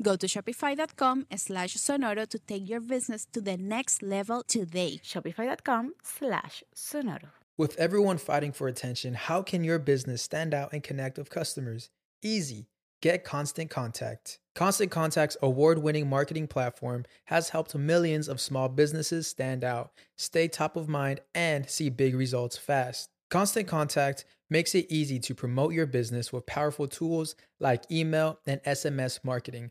Go to shopify.com slash sonoro to take your business to the next level today. Shopify.com slash sonoro. With everyone fighting for attention, how can your business stand out and connect with customers? Easy. Get Constant Contact. Constant Contact's award winning marketing platform has helped millions of small businesses stand out, stay top of mind, and see big results fast. Constant Contact makes it easy to promote your business with powerful tools like email and SMS marketing,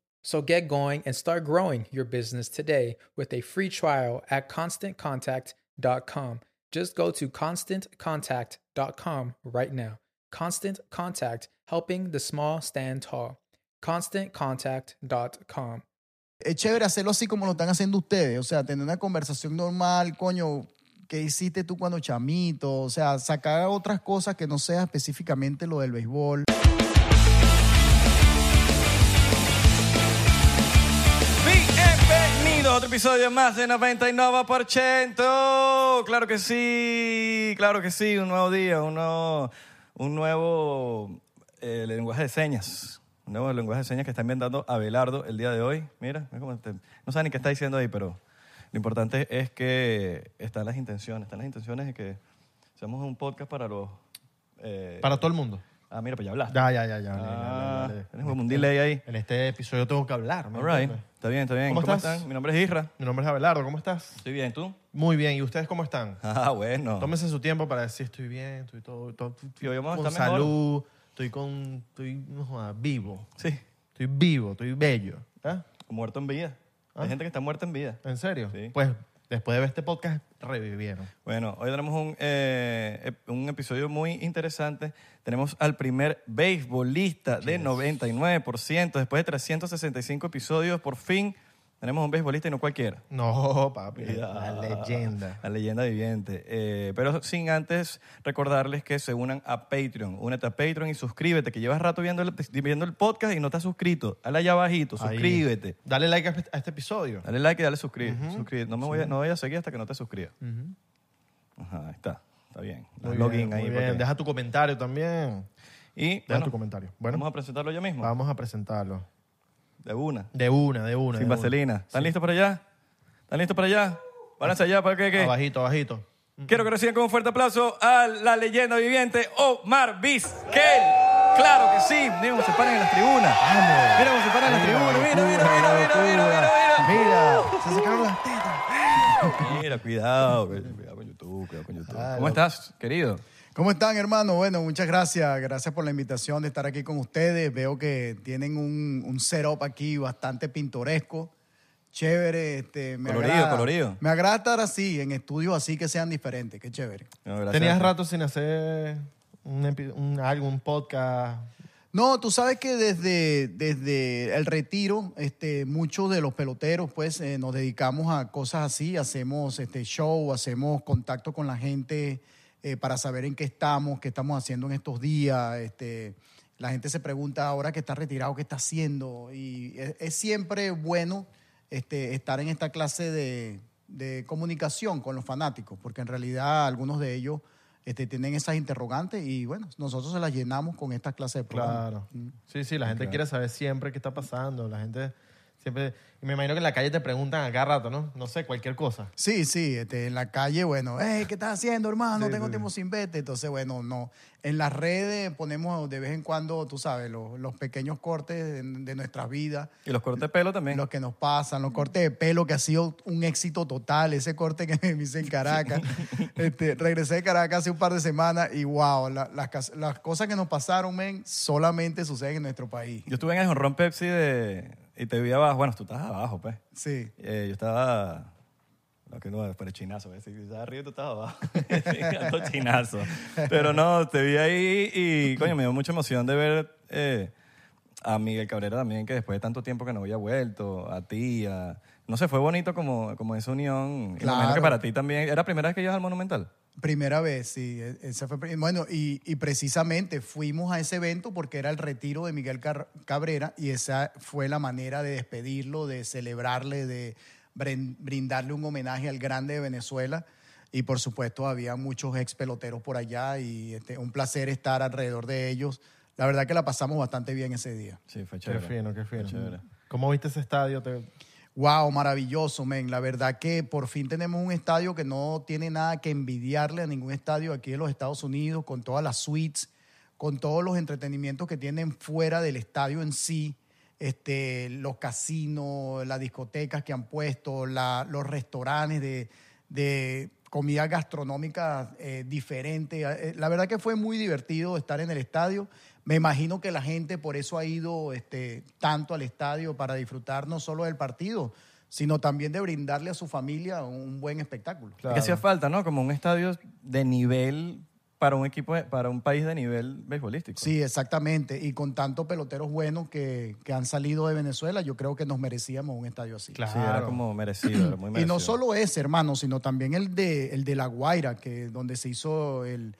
So get going and start growing your business today with a free trial at constantcontact.com. Just go to constantcontact.com right now. Constant Contact, helping the small stand tall. ConstantContact.com. Es chévere hacerlo así como lo están haciendo ustedes. O sea, tener una conversación normal, coño, ¿qué hiciste tú cuando chamito? O sea, sacar otras cosas que no sea específicamente lo del béisbol. Episodio más de 99%. Claro que sí, claro que sí, un nuevo día, un nuevo, un nuevo eh, lenguaje de señas. Un nuevo lenguaje de señas que está inventando Abelardo el día de hoy. Mira, no sabe ni qué está diciendo ahí, pero lo importante es que están las intenciones, están las intenciones de que seamos un podcast para los... eh, Para todo el mundo. Ah, mira, pues ya hablaste. Ya, ya, ya, ya. Ah, dale, dale. tienes como un delay ahí. En este episodio tengo que hablar. ¿me All right, entiendes? está bien, está bien. ¿Cómo ¿Cómo, estás? están? Mi nombre es Isra. Mi nombre es Abelardo, ¿cómo estás? Estoy bien, ¿tú? Muy bien, ¿y ustedes cómo están? Ah, bueno. Tómense su tiempo para decir estoy bien, estoy todo, todo- Y hoy vamos a con estar mejor. salud, estoy con, estoy no vivo, Sí, estoy vivo, estoy bello. ¿Ah? muerto en vida. Hay Ah. gente que está muerta en vida. ¿En serio? Sí. Pues después de ver este podcast, revivieron. Bueno, hoy tenemos un, eh, un episodio muy interesante. Tenemos al primer beisbolista de 99%. Después de 365 episodios, por fin tenemos un beisbolista y no cualquiera. No, papi, la leyenda. La leyenda viviente. Eh, pero sin antes recordarles que se unan a Patreon. Únete a Patreon y suscríbete, que llevas rato viendo el, viendo el podcast y no has suscrito. Dale allá abajito, Ahí. suscríbete. Dale like a este- a este episodio. Dale like y dale suscribir. suscribir. No me voy a, no voy a seguir hasta que no te suscribas. Ajá, ahí está. Está bien. Muy login bien, ahí. muy porque- bien. Deja tu comentario también. Y Deja bueno, tu comentario. Bueno, vamos a presentarlo ya mismo. vamos a presentarlo. De una. De una, de una. Sin de una. vaselina. ¿Están listos para allá? ¿Están listos para allá? Váyanse allá para que... que- Abajito, abajito. Quiero que reciban con un fuerte aplauso a la leyenda viviente Omar Vizquel. Claro que sí. Mira cómo se paran en las tribunas. Mira cómo se paran en las tribunas. Mira, mira, mira, mira, mira, mira, Mira, se sacaron las tetas. mira. Cuidado. Cuidado con YouTube, cuidado con YouTube. ¿Cómo estás, querido? ¿Cómo están, hermano? Bueno, muchas gracias. Gracias por la invitación de estar aquí con ustedes. Veo que tienen un, un setup aquí bastante pintoresco, chévere. Este, me Colorido, agrada- colorido. Me agrada estar así, en estudios así que sean diferentes. Qué chévere. No, gracias. Tenías rato sin hacer un, un, algo, un podcast. No, tú sabes que desde, desde el retiro, este, muchos de los peloteros, pues, eh, nos dedicamos a cosas así, hacemos este show, hacemos contacto con la gente eh, para saber en qué estamos, qué estamos haciendo en estos días. Este, la gente se pregunta ahora que está retirado, qué está haciendo. Y es, es siempre bueno este, estar en esta clase de, de comunicación con los fanáticos, porque en realidad algunos de ellos este, tienen esas interrogantes y bueno, nosotros se las llenamos con esta clase de programas. Claro. Sí, sí, la gente quiere saber siempre qué está pasando. La gente siempre... Y me imagino que en la calle te preguntan a cada rato, ¿no? No sé, cualquier cosa. Sí, sí, este, en la calle, bueno, hey, ¿qué estás haciendo, hermano? Sí, Tengo sí. tiempo sin verte. Entonces, bueno, no. En las redes ponemos de vez en cuando, tú sabes, los, los pequeños cortes de, de nuestras vidas, Y los cortes de pelo también. los que nos pasan, los cortes de pelo que ha sido un éxito total, ese corte que me hice en Caracas. este, regresé de Caracas hace un par de semanas y wow, la- las, las cosas que nos pasaron, men, solamente suceden en nuestro país. Yo estuve en el jonrón Pepsi de, y te vi abajo. Bueno, tú estabas abajo, pues. Sí. Eh, yo estaba... No, que no, pero chinazo. ¿ves? Si estaba arriba, tú estabas abajo. Chinazo. Pero no, te vi ahí y, coño, me dio mucha emoción de ver eh, a Miguel Cabrera también, que después de tanto tiempo que no había vuelto, a ti, a... No sé, fue bonito como, como esa unión. Y me imagino que Claro. para ti también. ¿Era la primera vez que ibas al Monumental? Primera vez, sí. e- Esa fue, bueno, y, y precisamente fuimos a ese evento porque era el retiro de Miguel Car- Cabrera y esa fue la manera de despedirlo, de celebrarle, de brin- brindarle un homenaje al grande de Venezuela. Y por supuesto había muchos ex peloteros por allá y este, un placer estar alrededor de ellos. La verdad que la pasamos bastante bien ese día. Sí, fue Qué chévere. fino, qué fino. Fue chévere. ¿Cómo viste ese estadio? Te- Wow, maravilloso, men. La verdad que por fin tenemos un estadio que no tiene nada que envidiarle a ningún estadio aquí en los Estados Unidos, con todas las suites, con todos los entretenimientos que tienen fuera del estadio en sí, este, los casinos, las discotecas que han puesto, los restaurantes de, de comida gastronómica eh, diferente. Eh, La verdad que fue muy divertido estar en el estadio. Me imagino que la gente por eso ha ido este, tanto al estadio para disfrutar no solo del partido, sino también de brindarle a su familia un buen espectáculo. Que hacía falta, ¿no? Como un estadio de nivel para un equipo, para un país de nivel beisbolístico. Sí, exactamente. Y con tantos peloteros buenos que, que han salido de Venezuela, yo creo que nos merecíamos un estadio así. Sí, era como merecido, era muy Y merecido. no solo ese, hermano, sino también el de, el de La Guaira, que donde se hizo el,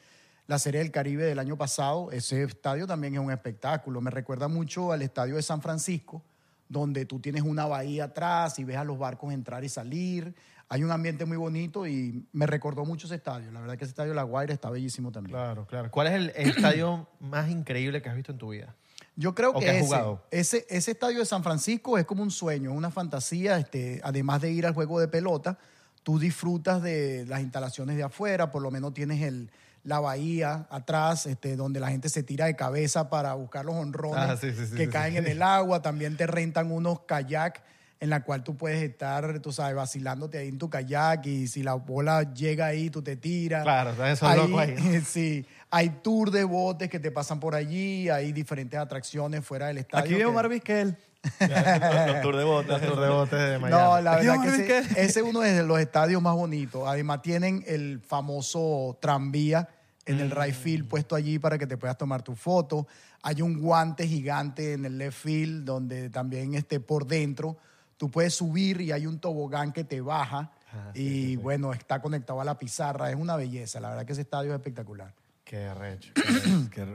la Serie del Caribe del año pasado. Ese estadio también es un espectáculo. Me recuerda mucho al estadio de San Francisco, donde tú tienes una bahía atrás y ves a los barcos entrar y salir. Hay un ambiente muy bonito y me recordó mucho ese estadio. La verdad que ese estadio de La Guaira está bellísimo también. Claro, claro. ¿Cuál es el estadio más increíble que has visto en tu vida? Yo creo ¿O que ese, jugado? ese, ese estadio de San Francisco es como un sueño, una fantasía. Este, además de ir al juego de pelota, tú disfrutas de las instalaciones de afuera, por lo menos tienes el, la bahía atrás, este, donde la gente se tira de cabeza para buscar los honrones Ah, sí, sí, sí, que caen en el agua. También te rentan unos kayak en la cual tú puedes estar, tú sabes, vacilándote ahí en tu kayak y si la bola llega ahí, tú te tiras. Claro, ¿sabes? Son locos ahí. Sí, hay tour de botes que te pasan por allí, hay diferentes atracciones fuera del estadio. Aquí veo Omar Vizquel. Los, tours de botas. Los tour de botes de Miami. No, la verdad que ese, ese es uno de los estadios más bonitos. Además tienen el famoso tranvía en el right field puesto allí para que te puedas tomar tu foto. Hay un guante gigante en el left field donde también este, por dentro tú puedes subir y hay un tobogán que te baja. Ah, y bueno, está conectado a la pizarra. Es una belleza. La verdad que ese estadio es espectacular. Qué recho.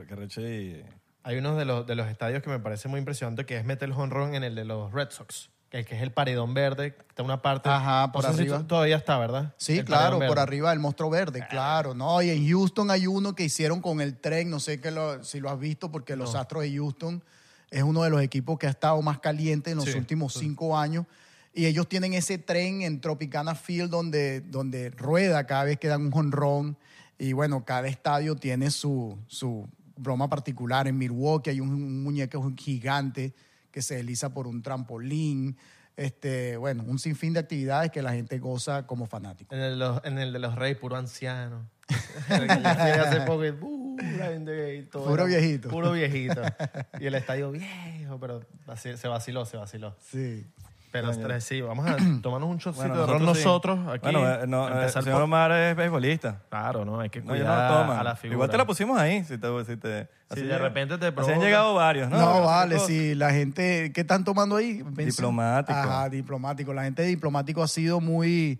reche y... Hay uno de los, de los estadios que me parece muy impresionante que es meter el honrón en el de los Red Sox. Que, que es el paredón verde, que está una parte. Ajá, por no sé si arriba. to- todavía está, ¿verdad? Sí, El claro, por arriba del monstruo verde, claro. No, y en Houston hay uno que hicieron con el tren, no sé que lo- si lo has visto, porque los Astros de Houston es uno de los equipos que ha estado más caliente en los Sí, últimos cinco años. Y ellos tienen ese tren en Tropicana Field donde, donde rueda cada vez que dan un jonrón. Y bueno, cada estadio tiene su, su broma particular. En Milwaukee hay un, un muñeco gigante que se desliza por un trampolín. Este, bueno, un sinfín de actividades que la gente goza como fanático. En el, de los- en el de los Reyes, puro anciano. Hace poco y, uh, la gente y todo Puro era viejito. Puro viejito. Y el estadio viejo, pero se vaciló, se vaciló. Sí. Pero Coño. tres, sí, vamos a tomarnos un shotcito Bueno, de ron nosotros aquí. Bueno, eh, no, eh, el el señor Omar es beisbolista. Claro, no, hay que No, yo cuidar no toman. a la figura. Igual te la pusimos ahí. Si te, si te, Si así de llega- repente te así han llegado varios, ¿no? No, vale, si la gente, ¿qué están tomando ahí? Pensé- Diplomático. Ajá, diplomático. La gente de diplomático ha sido muy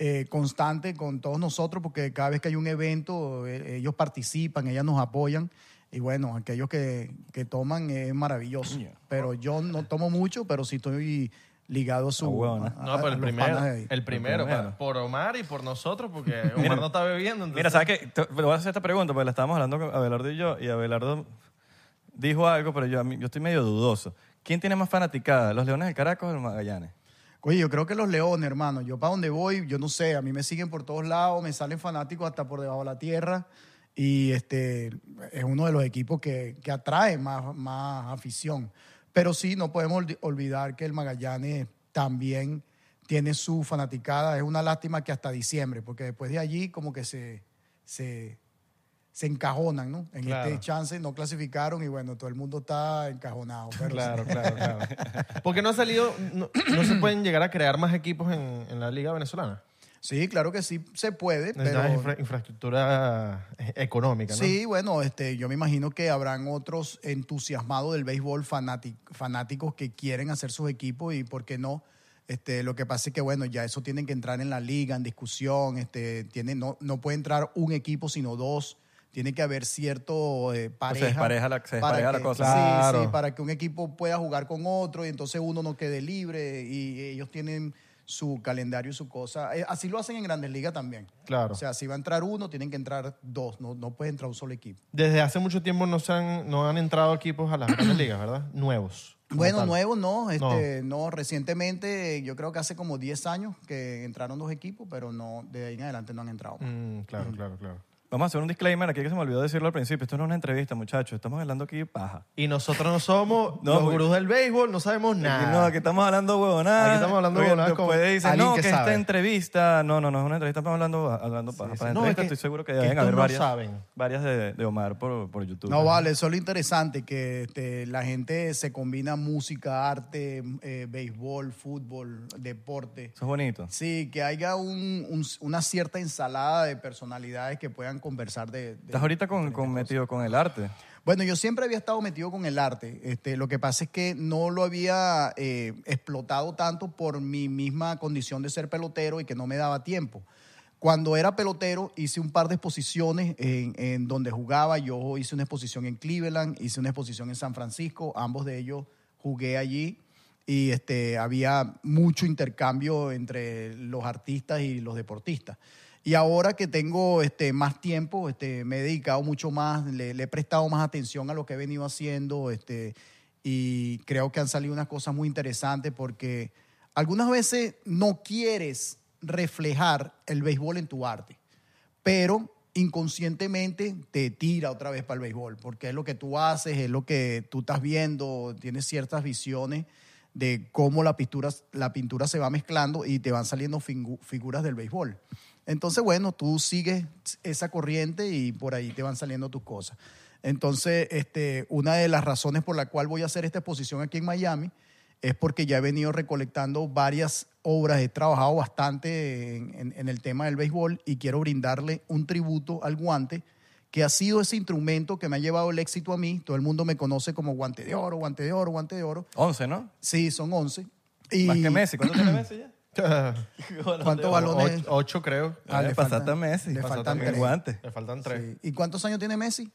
eh, constante con todos nosotros porque cada vez que hay un evento, eh, ellos participan, ellas nos apoyan. Y bueno, aquellos que, que toman es maravilloso. Pero yo no tomo mucho, pero sí estoy ligado a su... Ah, huevona. a- No, pero el los primero. de. El primero, primero. pa- por Omar y por nosotros, porque Omar Mira. no está bebiendo. entonces- Mira, ¿sabes qué? Te, te voy a hacer esta pregunta porque la estábamos hablando con Abelardo y yo, y Abelardo dijo algo, pero yo, a mí- yo estoy medio dudoso. ¿Quién tiene más fanaticada, los Leones del Caracas o el Magallanes? Oye, yo creo que los leones, hermano. Yo para donde voy, yo no sé, a mí me siguen por todos lados, me salen fanáticos hasta por debajo de la tierra. Y este es uno de los equipos que, que atrae más, más afición. Pero sí, no podemos olvi- olvidar que el Magallanes también tiene su fanaticada. Es una lástima que hasta diciembre, porque después de allí como que se, se, se encajonan, ¿no? En Claro. este chance no clasificaron y bueno, todo el mundo está encajonado. Pero Claro, sí. claro, claro. Porque no ha salido, no, no se pueden llegar a crear más equipos en, en la liga venezolana. Sí, claro que sí se puede, pero... Infra- infraestructura eh, económica, ¿no? Sí, bueno, este, yo me imagino que habrán otros entusiasmados del béisbol fanáti- fanáticos que quieren hacer sus equipos y por qué no. Este, lo que pasa es que, bueno, ya eso tienen que entrar en la liga, en discusión. Este, tiene, no, no puede entrar un equipo, sino dos. Tiene que haber cierto eh, pareja. despareja la- se la que- cosa. Sí, Claro. sí, para que un equipo pueda jugar con otro y entonces uno no quede libre y ellos tienen su calendario y su cosa. Eh, Así lo hacen en Grandes Ligas también. Claro. O sea, si va a entrar uno, tienen que entrar dos. No, no puede entrar un solo equipo. Desde hace mucho tiempo no, se han, no han entrado equipos a las grandes ligas, ¿verdad? Nuevos. Bueno, tal. nuevo no, este, no. recientemente yo creo que hace como 10 años que entraron dos equipos, pero no, de ahí en adelante no han entrado. Mm, claro, claro, claro. Vamos a hacer un disclaimer aquí que se me olvidó decirlo al principio. Esto no es una entrevista, muchachos. Estamos hablando aquí paja. Y nosotros no somos No, los porque- gurús del béisbol, no sabemos nada. No, aquí estamos hablando huevonadas. Aquí estamos hablando Porque huevonadas Después con dicen, alguien no, que que, sabe. esta entrevista... No, no, no es una entrevista, estamos hablando, hablando paja. sí. Para No, entrevista es que- estoy seguro que que deben estos haber no varias, saben. varias de, de Omar por, por YouTube. No, vale, eso es lo interesante, que este, la gente se combina música, arte, eh, béisbol, fútbol, deporte. Eso es bonito. Sí, que haya un- un- una cierta ensalada de personalidades que puedan conversar de... de Estás ahorita con, con metido con el arte. Bueno, yo siempre había estado metido con el arte. Este, lo que pasa es que no lo había eh, explotado tanto por mi misma condición de ser pelotero y que no me daba tiempo. Cuando era pelotero hice un par de exposiciones en, en donde jugaba. Yo hice una exposición en Cleveland, hice una exposición en San Francisco. Ambos de ellos jugué allí y este, había mucho intercambio entre los artistas y los deportistas. Y ahora que tengo este, más tiempo, este, me he dedicado mucho más, le, le he prestado más atención a lo que he venido haciendo este, y creo que han salido unas cosas muy interesantes porque algunas veces no quieres reflejar el béisbol en tu arte, pero inconscientemente te tira otra vez para el béisbol, porque es lo que tú haces, es lo que tú estás viendo, tienes ciertas visiones de cómo la pintura, la pintura se va mezclando y te van saliendo fingu- figuras del béisbol. Entonces, bueno, tú sigues esa corriente y por ahí te van saliendo tus cosas. Entonces, este, una de las razones por la cual voy a hacer esta exposición aquí en Miami es porque ya he venido recolectando varias obras, he trabajado bastante en, en- en el tema del béisbol y quiero brindarle un tributo al guante, que ha sido ese instrumento que me ha llevado el éxito a mí. Todo el mundo me conoce como guante de oro, guante de oro, guante de oro. 11, ¿no? Sí, son 11. Y Más que Messi. ¿Cuánto tiene Messi ya? ¿Cuántos balones? Ocho, ocho, creo. Ah, le Eh, pasaste faltan- a Messi. le Pasaste faltan tres. guante. Le faltan tres. Sí. ¿Y cuántos años tiene Messi?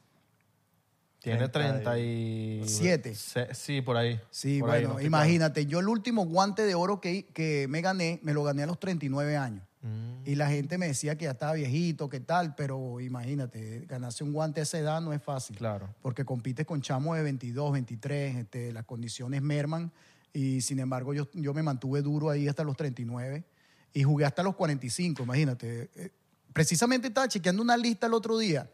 Tiene 30 37. Siete. Sí, por ahí. Sí, Por ahí, bueno, estoy imagínate, yo el último guante de oro que, que me gané, me lo gané a los 39 años. Mm. Y la gente me decía que ya estaba viejito, que tal, pero imagínate, ganarse un guante a esa edad no es fácil. Claro. Porque compites con chamos de 22, 23, este, las condiciones merman. Y sin embargo, yo, yo me mantuve duro ahí hasta los 39 y jugué hasta los 45, imagínate. Eh, Precisamente estaba chequeando una lista el otro día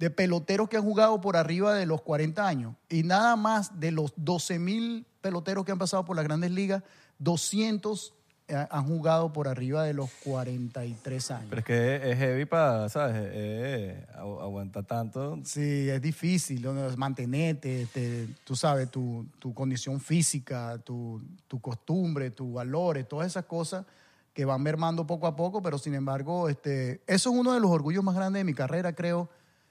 de peloteros que han jugado por arriba de los 40 años y nada más de los 12 mil peloteros que han pasado por las grandes ligas, 200 eh, han jugado por arriba de los 43 años. Pero es que es heavy para, ¿sabes? Eh, eh, agu- aguanta tanto. Sí, es difícil ¿no? mantenerte, te- tú sabes, tu, tu condición física, tu, tu costumbre, tus valores, todas esas cosas que van mermando poco a poco, pero sin embargo, este, eso es uno de los orgullos más grandes de mi carrera, creo,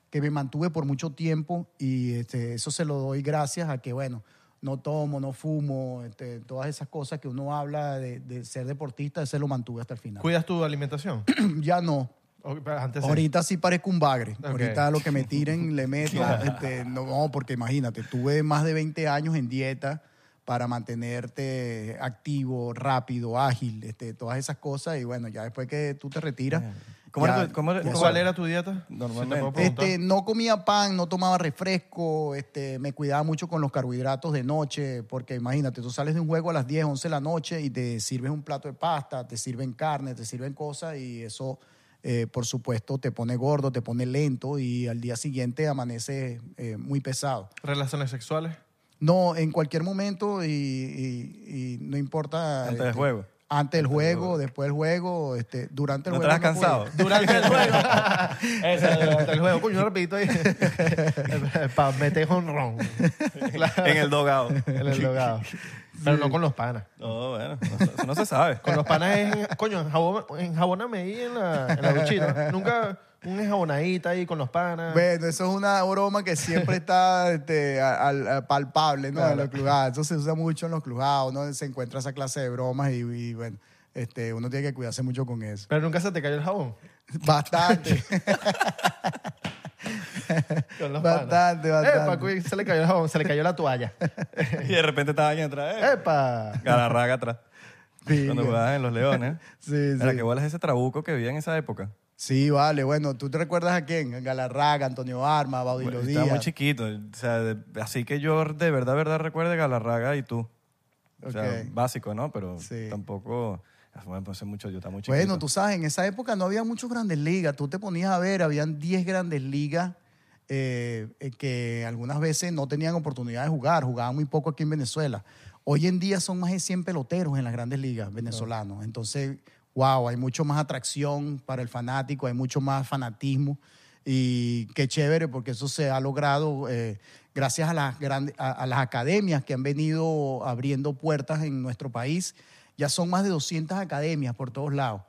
que me mantuve por mucho tiempo y este, eso se lo doy gracias a que, bueno, no tomo, no fumo, este, todas esas cosas que uno habla de, de ser deportista, ese lo mantuve hasta el final. ¿Cuidas tu alimentación? ya no, O- Antes. Ahorita sí parezco un bagre. Ahorita lo que me tiren le meto. este, no, no, porque imagínate, tuve más de 20 años en dieta para mantenerte activo, rápido, ágil, este, todas esas cosas. Y bueno, ya después que tú te retiras. ¿Cómo era tu- cómo era- ya cómo ¿Cuál era tu dieta? Normalmente. Este, no comía pan, no tomaba refresco, este, me cuidaba mucho con los carbohidratos de noche, porque imagínate, tú sales de un juego a las 10, 11 de la noche y te sirves un plato de pasta, te sirven carne, te sirven cosas y eso, eh, por supuesto, te pone gordo, te pone lento y al día siguiente amanece eh, muy pesado. ¿Relaciones sexuales? No, en cualquier momento y, y- y no importa. Antes del este, juego. Antes del juego, después del juego, este, durante el ¿No juego. estabas cansado? puedo. Durante el juego. Ese, durante el juego. Coño, ahí. Para meter honrón. En el dogado. En el logado. Pero no con los panas. No, bueno, no, se- no sabe. Con los panas es, coño, enjabón- enjabóname ahí en la, en la duchita. Nunca un enjabonadita ahí con los panas. Bueno, eso es una broma que siempre está este, a- al- a- palpable, ¿no? En los clujados. Eso se usa mucho en los clujados, ¿no? Se encuentra esa clase de bromas y, y, bueno, este, uno tiene que cuidarse mucho con eso. Pero nunca se te cayó el jabón. Bastante. Con los Bastante, panas. bastante. Epa, cuy, se le cayó el jabón, se le cayó la toalla. Y de repente estaba alguien atrás. Eh, ¡Epa! Galarraga atrás. Sí, Cuando jugaban en Los Leones. Sí, Mira, sí. qué bolas ese trabuco que había en esa época. Sí, vale. Bueno, ¿tú te recuerdas a quién? Galarraga, Antonio Arma, Estaba muy Díaz. chiquito. O sea, de- así que yo de verdad, verdad recuerde Galarraga y tú. O sea, básico, ¿no? Pero Sí. tampoco... Bueno, pues mucho, yo estaba muy chiquito. Bueno, tú sabes, en esa época no había muchas grandes ligas. Tú te ponías a ver, habían 10 grandes ligas eh, eh, que algunas veces no tenían oportunidad de jugar, jugaban muy poco aquí en Venezuela. Hoy en día son más de 100 peloteros en las grandes ligas venezolanos. Entonces, wow, hay mucho más atracción para el fanático, hay mucho más fanatismo. Y qué chévere, porque eso se ha logrado eh, gracias a las, grandes, a, a las academias que han venido abriendo puertas en nuestro país. Ya son más de 200 academias por todos lados.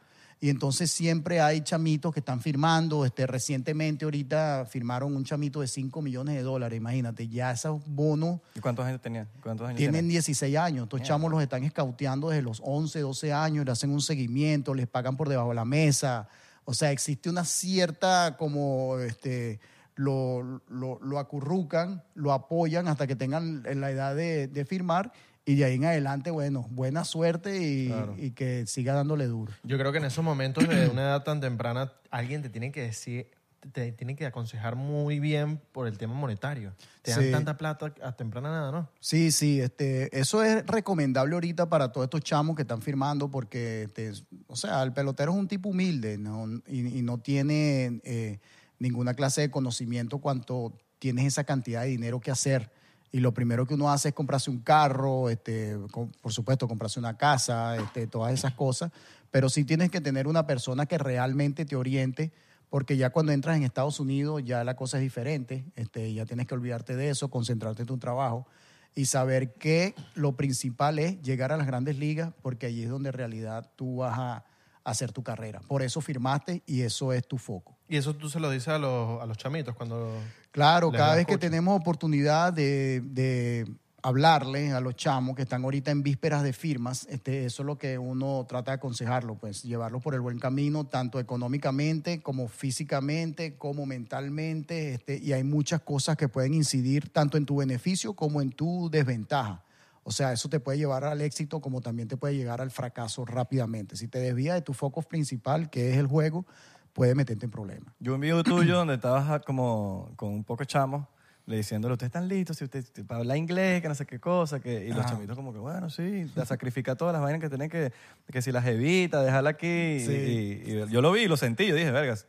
Y entonces siempre hay chamitos que están firmando. Este, recientemente ahorita firmaron un chamito de 5 millones de dólares. Imagínate, ya esos bonos ¿Y cuántos años tenía? ¿Cuántos años tienen tenía? 16 años. Estos chamos los están escauteando desde los 11, 12 años, le hacen un seguimiento, les pagan por debajo de la mesa. O sea, existe una cierta como este lo, lo, lo acurrucan, lo apoyan hasta que tengan la edad de, de firmar y de ahí en adelante, bueno, buena suerte y, Claro. y que siga dándole duro. Yo creo que en esos momentos de una edad tan temprana, alguien te tiene que decir, te tiene que aconsejar muy bien por el tema monetario. Te dan Sí. tanta plata a temprana nada, ¿no? Sí, sí, este, eso es recomendable ahorita para todos estos chamos que están firmando porque, este, o sea, el pelotero es un tipo humilde ¿no? y, y no tiene eh, ninguna clase de conocimiento cuanto tienes esa cantidad de dinero que hacer. Y lo primero que uno hace es comprarse un carro, este, por supuesto, comprarse una casa, este, todas esas cosas. Pero sí tienes que tener una persona que realmente te oriente porque ya cuando entras en Estados Unidos ya la cosa es diferente, este, ya tienes que olvidarte de eso, concentrarte en tu trabajo y saber que lo principal es llegar a las grandes ligas, porque allí es donde en realidad tú vas a hacer tu carrera. Por eso firmaste y eso es tu foco. Y eso tú se lo dices a los, a los chamitos cuando... Claro, cada vez que tenemos oportunidad de, de hablarle a los chamos que están ahorita en vísperas de firmas, este, eso es lo que uno trata de aconsejarlo, pues llevarlo por el buen camino, tanto económicamente como físicamente, como mentalmente, este, y hay muchas cosas que pueden incidir tanto en tu beneficio como en tu desventaja. O sea, eso te puede llevar al éxito como también te puede llegar al fracaso rápidamente. Si te desvías de tu foco principal, que es el juego, puede meterte en problemas. Yo un video tuyo donde estabas ah, como con un poco chamo, le diciéndole, ustedes están listos, si usted para hablar inglés, que no sé qué cosa, que, y los chamitos como que, bueno, sí, la sacrifica todas las vainas que tienen que, que si las evita, dejarla aquí. Sí. Y, y yo lo vi y lo sentí, yo dije, vergas,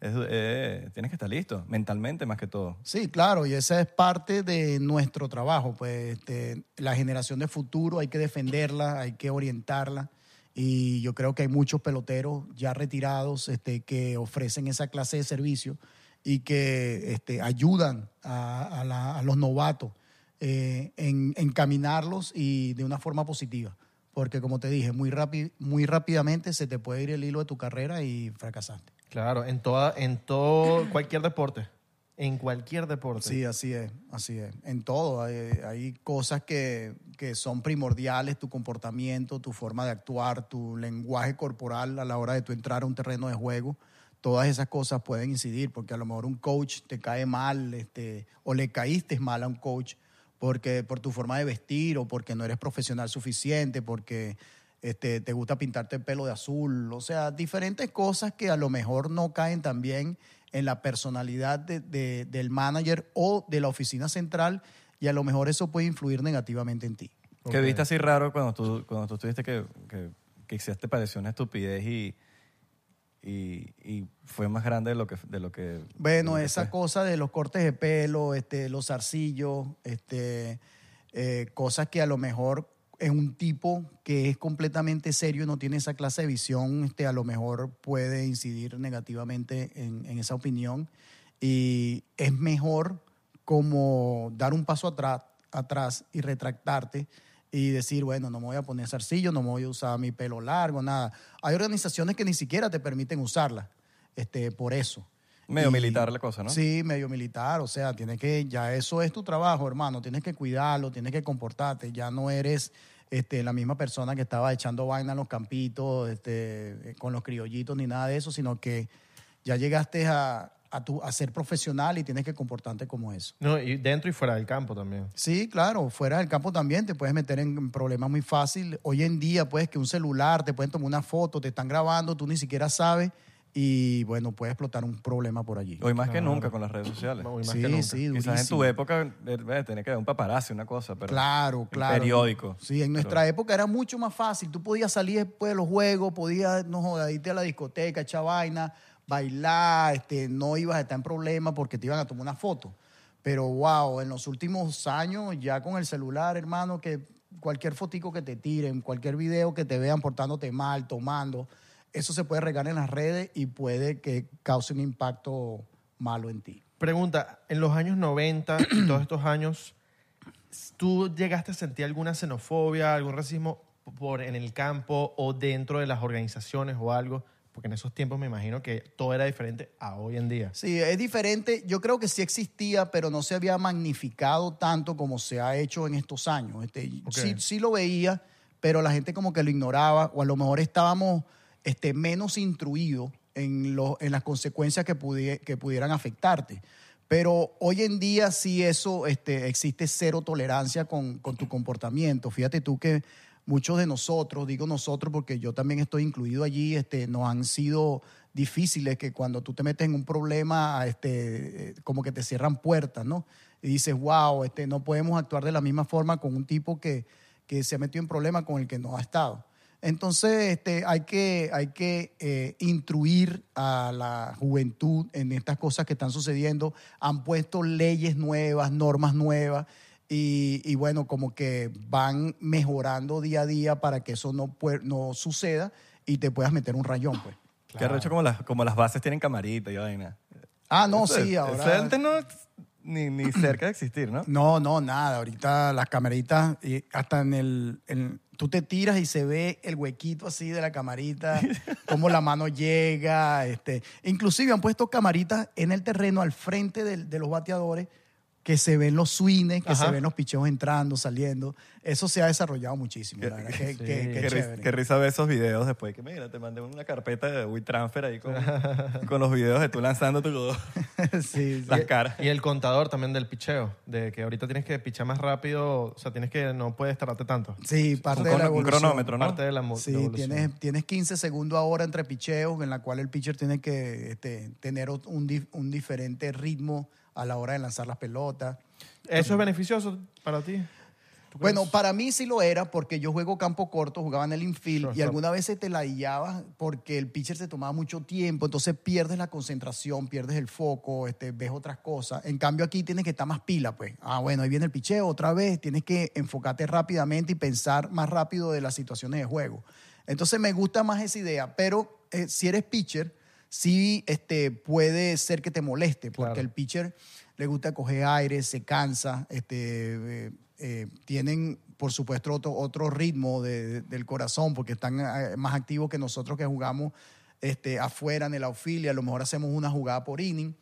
eh, tienes que estar listo, mentalmente más que todo. Sí, claro, y esa es parte de nuestro trabajo. Pues este, la generación de futuro hay que defenderla, hay que orientarla Y yo creo que hay muchos peloteros ya retirados este, que ofrecen esa clase de servicio y que este, ayudan a, los novatos eh, en encaminarlos y de una forma positiva. Porque como te dije, muy, rápi- muy rápidamente se te puede ir el hilo de tu carrera y fracasaste. Claro, en toda, en todo, cualquier deporte. En cualquier deporte. Sí, así es, así es. En todo, hay, hay cosas que, que son primordiales, tu comportamiento, tu forma de actuar, tu lenguaje corporal a la hora de tú entrar a un terreno de juego. Todas esas cosas pueden incidir, porque a lo mejor un coach te cae mal, este, o le caíste mal a un coach porque por tu forma de vestir o porque no eres profesional suficiente, porque este, te gusta pintarte el pelo de azul, o sea, diferentes cosas que a lo mejor no caen también en la personalidad de- de- del manager o de la oficina central y a lo mejor eso puede influir negativamente en ti. ¿Qué viste así raro cuando tú, cuando tú tuviste que, que, que quizás te pareció una estupidez y, y, y fue más grande de lo que... De lo que Bueno, de lo que esa fue? cosa de los cortes de pelo, este, los zarcillos, este, eh, cosas que a lo mejor en un tipo que es completamente serio no tiene esa clase de visión, este, a lo mejor puede incidir negativamente en, en esa opinión. Y es mejor como dar un paso atrás, atrás y retractarte y decir, bueno, no me voy a poner zarcillo, no me voy a usar mi pelo largo, nada. Hay organizaciones que ni siquiera te permiten usarla este, por eso. Medio Y- militar la cosa, ¿no? Sí, medio militar, o sea, tienes que, ya eso es tu trabajo, hermano, tienes que cuidarlo, tienes que comportarte, ya no eres este, la misma persona que estaba echando vaina en los campitos, este, eh, con los criollitos ni nada de eso, sino que ya llegaste a, a, tu- a ser profesional y tienes que comportarte como eso. No, y dentro y fuera del campo también. Sí, claro, fuera del campo también te puedes meter en problemas muy fácil. Hoy en día, pues, que un celular, te pueden tomar una foto, te están grabando, tú ni siquiera sabes y, bueno, puede explotar un problema por allí. Hoy más que nunca con las redes sociales. Hoy más Sí, que nunca. sí, Quizás en tu época eh, tenía que haber un paparazzi, una cosa, pero Claro, claro. periódico. Sí, en nuestra época era mucho más fácil. Tú podías salir después de los juegos, podías, no jodas, irte a la discoteca, echar vaina, bailar, este, no ibas a estar en problemas porque te iban a tomar una foto. Pero wow, en los últimos años, ya con el celular, hermano, que cualquier fotico que te tiren, cualquier video que te vean portándote mal, tomando, eso se puede regar en las redes y puede que cause un impacto malo en ti. Pregunta, en los años 90 y todos estos años, ¿tú llegaste a sentir alguna xenofobia, algún racismo por, en el campo o dentro de las organizaciones o algo? Porque en esos tiempos me imagino que todo era diferente a hoy en día. Sí, es diferente. Yo creo que sí existía, pero no se había magnificado tanto como se ha hecho en estos años. Este, Ok. sí, sí lo veía, pero la gente como que lo ignoraba o a lo mejor estábamos este, menos instruidos en, lo- en las consecuencias que, pudi- que pudieran afectarte. Pero hoy en día sí eso, este, existe cero tolerancia con, con tu comportamiento. Fíjate tú que muchos de nosotros, digo nosotros porque yo también estoy incluido allí, este, nos han sido difíciles que cuando tú te metes en un problema, este, como que te cierran puertas, ¿no? Y dices, wow, este, no podemos actuar de la misma forma con un tipo que, que se ha metido en problemas con el que no ha estado. Entonces, este, hay que, hay que eh, instruir a la juventud en estas cosas que están sucediendo. Han puesto leyes nuevas, normas nuevas, y, y bueno, como que van mejorando día a día para que eso no, suceda y te puedas meter un rayón, pues. Que arrecho como las, como las bases tienen camarita y vaina. Ah, no, Eso- sí, eso ahora... antes no ni, ni cerca de existir, ¿no? No, no, nada. Ahorita las camaritas, y hasta en el, en- Tú te tiras y se ve el huequito así de la camarita, cómo la mano llega. Este. Inclusive han puesto camaritas en el terreno al frente del- de los bateadores que se ven los swings, que Ajá. se ven los picheos entrando, saliendo. Eso se ha desarrollado muchísimo. La verdad que, Sí. Qué, risa ver esos videos después que mira, te mandé una carpeta de WeTransfer ahí con, con los videos de tú lanzando tu, sí, sí. las caras. Y el contador también del picheo, de que ahorita tienes que pichar más rápido, o sea, tienes que, no puedes tardarte tanto. Sí, parte Un de la un evolución. cronómetro, ¿no? Parte de la Sí, de tienes, tienes 15 segundos ahora entre picheos en la cual el pitcher tiene que este, tener un, un diferente ritmo a la hora de lanzar las pelotas. ¿Eso es beneficioso para ti? ¿Tú Bueno, para mí sí lo era porque yo juego campo corto, jugaba en el infield y Shortstop. alguna vez te la guiabas porque el pitcher se tomaba mucho tiempo, entonces pierdes la concentración, pierdes el foco, este, ves otras cosas. En cambio aquí tienes que estar más pila, pues. Ah, bueno, ahí viene el picheo otra vez, tienes que enfocarte rápidamente y pensar más rápido de las situaciones de juego. Entonces me gusta más esa idea, pero eh, si eres pitcher, sí este, puede ser que te moleste, porque Claro. el pitcher le gusta coger aire, se cansa, este, eh, eh, tienen, por supuesto, otro, otro ritmo de- del corazón, porque están eh, más activos que nosotros que jugamos este, afuera en el y a lo mejor hacemos una jugada por inning.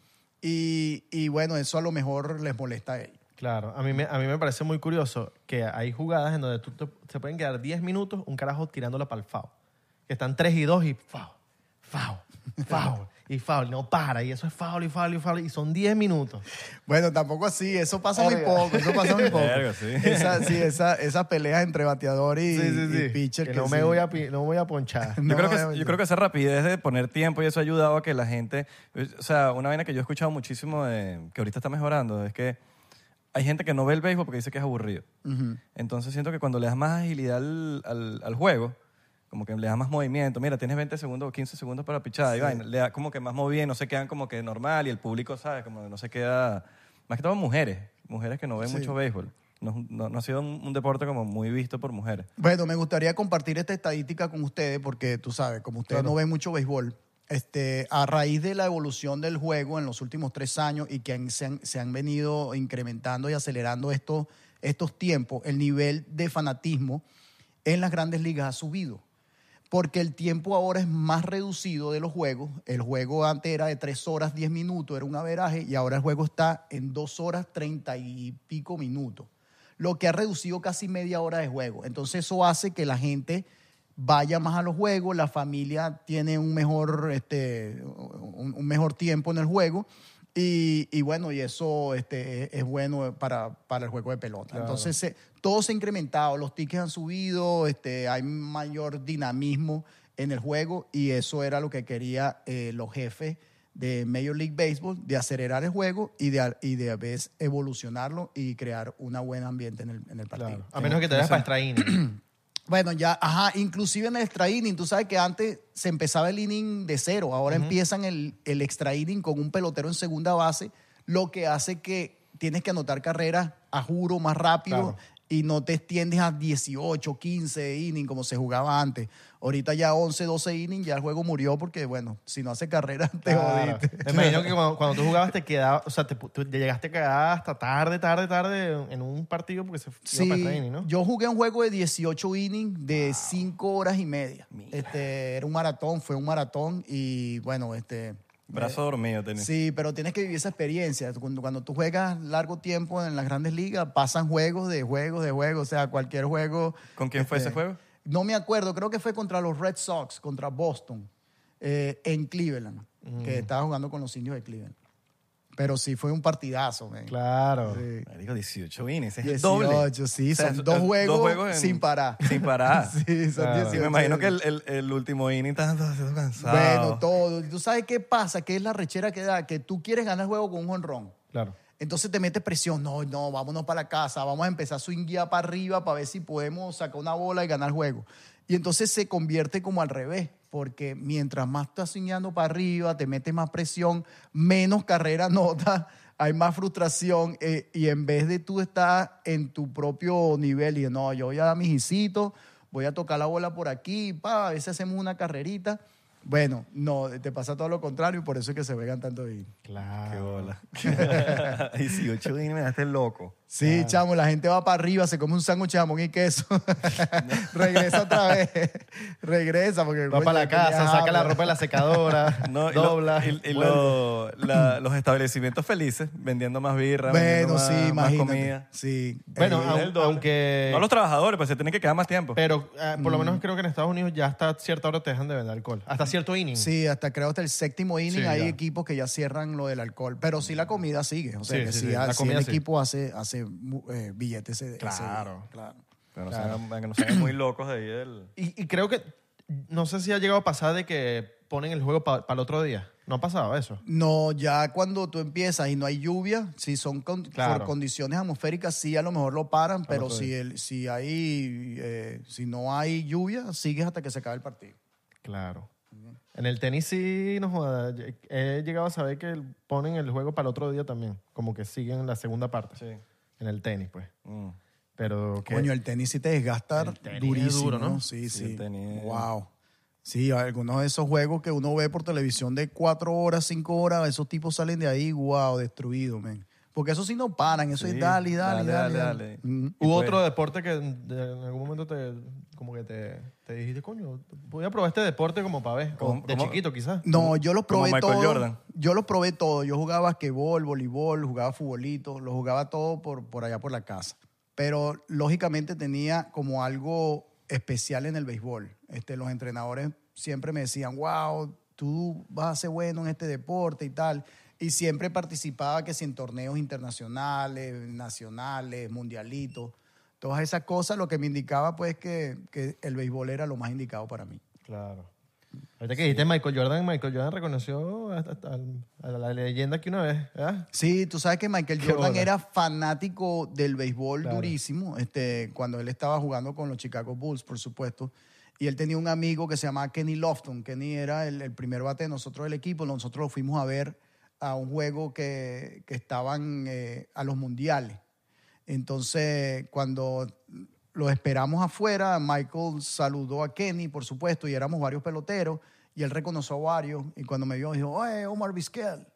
Y, y bueno, eso a lo mejor les molesta a ellos. Claro, a mí, me, a mí me parece muy curioso que hay jugadas en donde tú te- se pueden quedar 10 minutos un carajo tirándola para el foul. Que están 3 y 2 y foul, foul, foul y foul. No para. Y eso es foul y foul y foul. Y son 10 minutos. Bueno, tampoco así, eso pasa muy poco, eso pasa muy poco. Verga, sí. Esa, sí, esa, esas peleas entre bateador y, y pitcher. Que no, me sí. voy a, no voy a ponchar. Yo, No, creo que, yo creo que esa rapidez de poner tiempo y eso ha ayudado a que la gente... O sea, una vaina que yo he escuchado muchísimo, de- que ahorita está mejorando, es que hay gente que no ve el béisbol porque dice que es aburrido. Entonces siento que cuando le das más agilidad al, al- al juego, como que le das más movimiento, mira, tienes 20 segundos o 15 segundos para pichar, y vaina, le da como que más movimiento, no se quedan como que normal y el público, ¿sabes? Como que no se queda... Más que todo mujeres, mujeres que no ven Sí. mucho béisbol. No, ha sido un, un deporte como muy visto por mujeres. Bueno, me gustaría compartir esta estadística con ustedes porque tú sabes, como ustedes no ven mucho béisbol, este, a raíz de la evolución del juego en los últimos tres años y que han- se, han, se han venido incrementando y acelerando estos, estos tiempos, el nivel de fanatismo en las grandes ligas ha subido. Porque el tiempo ahora es más reducido de los juegos. El juego antes era de 3 horas 10 minutos, era un averaje, y ahora el juego está en 2 horas 30 y pico minutos. Lo que ha reducido casi media hora de juego. Entonces eso hace que la gente vaya más a los juegos, la familia tiene un mejor, este, un, un mejor tiempo en el juego. Y, y bueno, y eso este, es- es bueno para, para el juego de pelota. Entonces, se- todo se ha incrementado, los tickets han subido, este, hay mayor dinamismo en el juego y eso era lo que quería eh, los jefes de Major League Baseball, de acelerar el juego y de, y de a vez evolucionarlo y crear un buen ambiente en el, en el partido. Claro. A menos que te vayas para extra. Bueno, ya, ajá, inclusive en el extra inning, tú sabes que antes se empezaba el inning de cero, ahora empiezan el, el extra inning con un pelotero en segunda base, lo que hace que tienes que anotar carreras a juro más rápido Claro. Y no te extiendes a 18, 15 innings como se jugaba antes. Ahorita ya 11, 12 innings, ya el juego murió porque, bueno, si no hace carrera, te Claro. jodiste. Me imagino que cuando, cuando tú jugabas te quedaba, o sea, te, tú llegaste a quedar hasta tarde, tarde, tarde en un partido porque se iba Sí, para inning, ¿no? yo jugué un juego de 18 innings de 5 horas y media. Este, era un maratón, fue un maratón y bueno, este... Brazo dormido tenés. Sí, pero tienes que vivir esa experiencia. Cuando, cuando tú juegas largo tiempo en las grandes ligas, pasan juegos de juegos de juegos, o sea, cualquier juego. ¿Con quién fue este, ese juego? No me acuerdo, creo que fue contra los Red Sox, contra Boston, eh, en Cleveland, Mm. que estaba jugando con los indios de Cleveland. Pero sí fue un partidazo, man. Claro. Sí. Marico, 18 innings, es el 18, doble. sí, O sea, son dos juegos, en- sin parar. Sin parar. Sí, son Claro. 18. Sí, me imagino que el, el- el último inning está haciendo cansado. Bueno, todo. ¿Tú sabes qué pasa? Que es la rechera que da, que tú quieres ganar el juego con un jonrón. Claro. Entonces te metes presión. No, no, vámonos para la casa. Vamos a empezar a swinguear para arriba para ver si podemos sacar una bola y ganar el juego. Y entonces se convierte como al revés. Porque mientras más estás swingueando para arriba, te metes más presión, menos carrera notas, hay más frustración. eh, y en vez de tú estar en tu propio nivel y no, yo voy a dar mis hisitos, voy a tocar la bola por aquí, pa, a veces hacemos una carrerita. Bueno, no, te pasa todo lo contrario y por eso es que se vegan tanto bien. Claro. Qué bola. 18 innings, me dejaste loco. Sí, chamo, la gente va para arriba, se come un sándwich de jamón y queso. Regresa otra vez. Regresa porque... Va para la casa, saca la ropa de la secadora, No, y lo- dobla. y, y vuelve. lo- la- los establecimientos felices vendiendo más birra, Bueno, más, sí, más imagínate. comida. Sí. Bueno, Eh, aun- el doble. aunque... No los trabajadores, pues se tienen que quedar más tiempo. Pero eh, por lo Mm. menos creo que en Estados Unidos ya hasta cierta hora te dejan de vender alcohol. Hasta cierto inning. Sí, hasta creo hasta el séptimo inning Sí, hay ya. equipos que ya cierran lo del alcohol. Pero sí la comida sigue. O sea, Sí, que sí, sí, sí, ah, la comida el sí. equipo hace, hace eh, ese, ese día. Claro. claro. Pero sean- que no sean muy locos de ahí del... Y, y creo que, no sé si ha llegado a pasar de que ponen el juego para el otro día. ¿No ha pasado eso? No, ya cuando tú empiezas y no hay lluvia, si son con- Claro. por condiciones atmosféricas, sí a lo mejor lo paran, pero si, el, si, hay, eh, si no hay lluvia, sigues hasta que se acabe el partido. Claro. En el tenis sí, no joda, he llegado a saber que ponen el juego para el otro día también. Como que siguen la segunda parte. Sí. En el tenis, pues. Mm. Pero que Coño, el tenis sí te desgasta El tenis es durísimo, duro, ¿no? ¿no? Sí, Sí, sí. el tenis- Wow. Sí, algunos de esos juegos que uno ve por televisión de cuatro horas, cinco horas, esos tipos salen de ahí, wow, destruidos, men. Porque eso sí no paran, eso Sí, es dale, dale, dale, dale, dale. dale. Mm. ¿Hubo pues- otro deporte que de- en algún momento te, como que te, te dijiste, coño, voy a probar este deporte como para ver? ¿Cómo- de cómo? chiquito quizás. No, yo los Como probé Michael todo. Jordan. Yo los probé todo. Yo jugaba basquetbol, voleibol, jugaba futbolito, lo jugaba todo por, por allá por la casa. Pero lógicamente tenía como algo especial en el béisbol. Este, los entrenadores siempre me decían, wow, tú vas a ser bueno en este deporte y tal. Y siempre participaba que si en torneos internacionales, nacionales, mundialitos, todas esas cosas, lo que me indicaba pues que, que el béisbol era lo más indicado para mí. Claro. Ahorita que dijiste Michael Jordan, Michael Jordan reconoció a, a- a la leyenda que una vez, ¿verdad? Sí, tú sabes que Michael Qué Jordan bola. era fanático del béisbol Claro. durísimo, este, cuando él estaba jugando con los Chicago Bulls, por supuesto. Y él tenía un amigo que se llamaba Kenny Lofton. Kenny era el, el primer bate de nosotros del equipo. Nosotros lo fuimos a ver a un juego que, que estaban eh, a los mundiales. Entonces, cuando lo esperamos afuera, Michael saludó a Kenny, por supuesto, y éramos varios peloteros, y él reconoció a varios, y cuando me vio, dijo, oye, Omar Vizquel.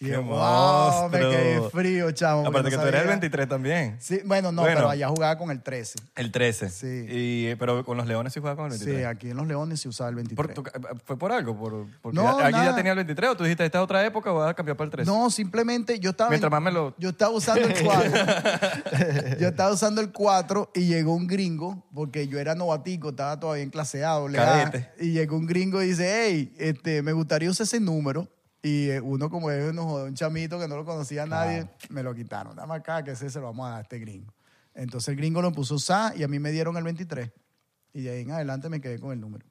Y ¡Qué yo, wow, me quedé frío, chamo. Aparte no que tú eres el sabía. 23 también. Sí, bueno, no, Bueno. pero allá jugaba con el 13. El 13. Sí. Y, pero con los Leones sí jugaba con el 23. Sí, aquí en Los Leones se usaba el 23. Por tu- ¿Fue por algo? Por, porque No, ya- aquí ya tenía el 23 o tú dijiste, esta es otra época, voy a cambiar para el 13. No, simplemente yo estaba. Mientras más me lo- Yo estaba usando el 4. yo estaba usando el 4 y llegó un gringo, porque yo era novatico, estaba todavía en clase A, doble A, Cadete. Y llegó un gringo y dice: Hey, este, me gustaría usar ese número. Y eh, uno, como es uno, un chamito que no lo conocía a nadie, me lo quitaron. Dame acá, que ese se lo vamos a dar a este gringo. Entonces el gringo lo puso a usar y a mí me dieron el 23. Y de ahí en adelante me quedé con el número.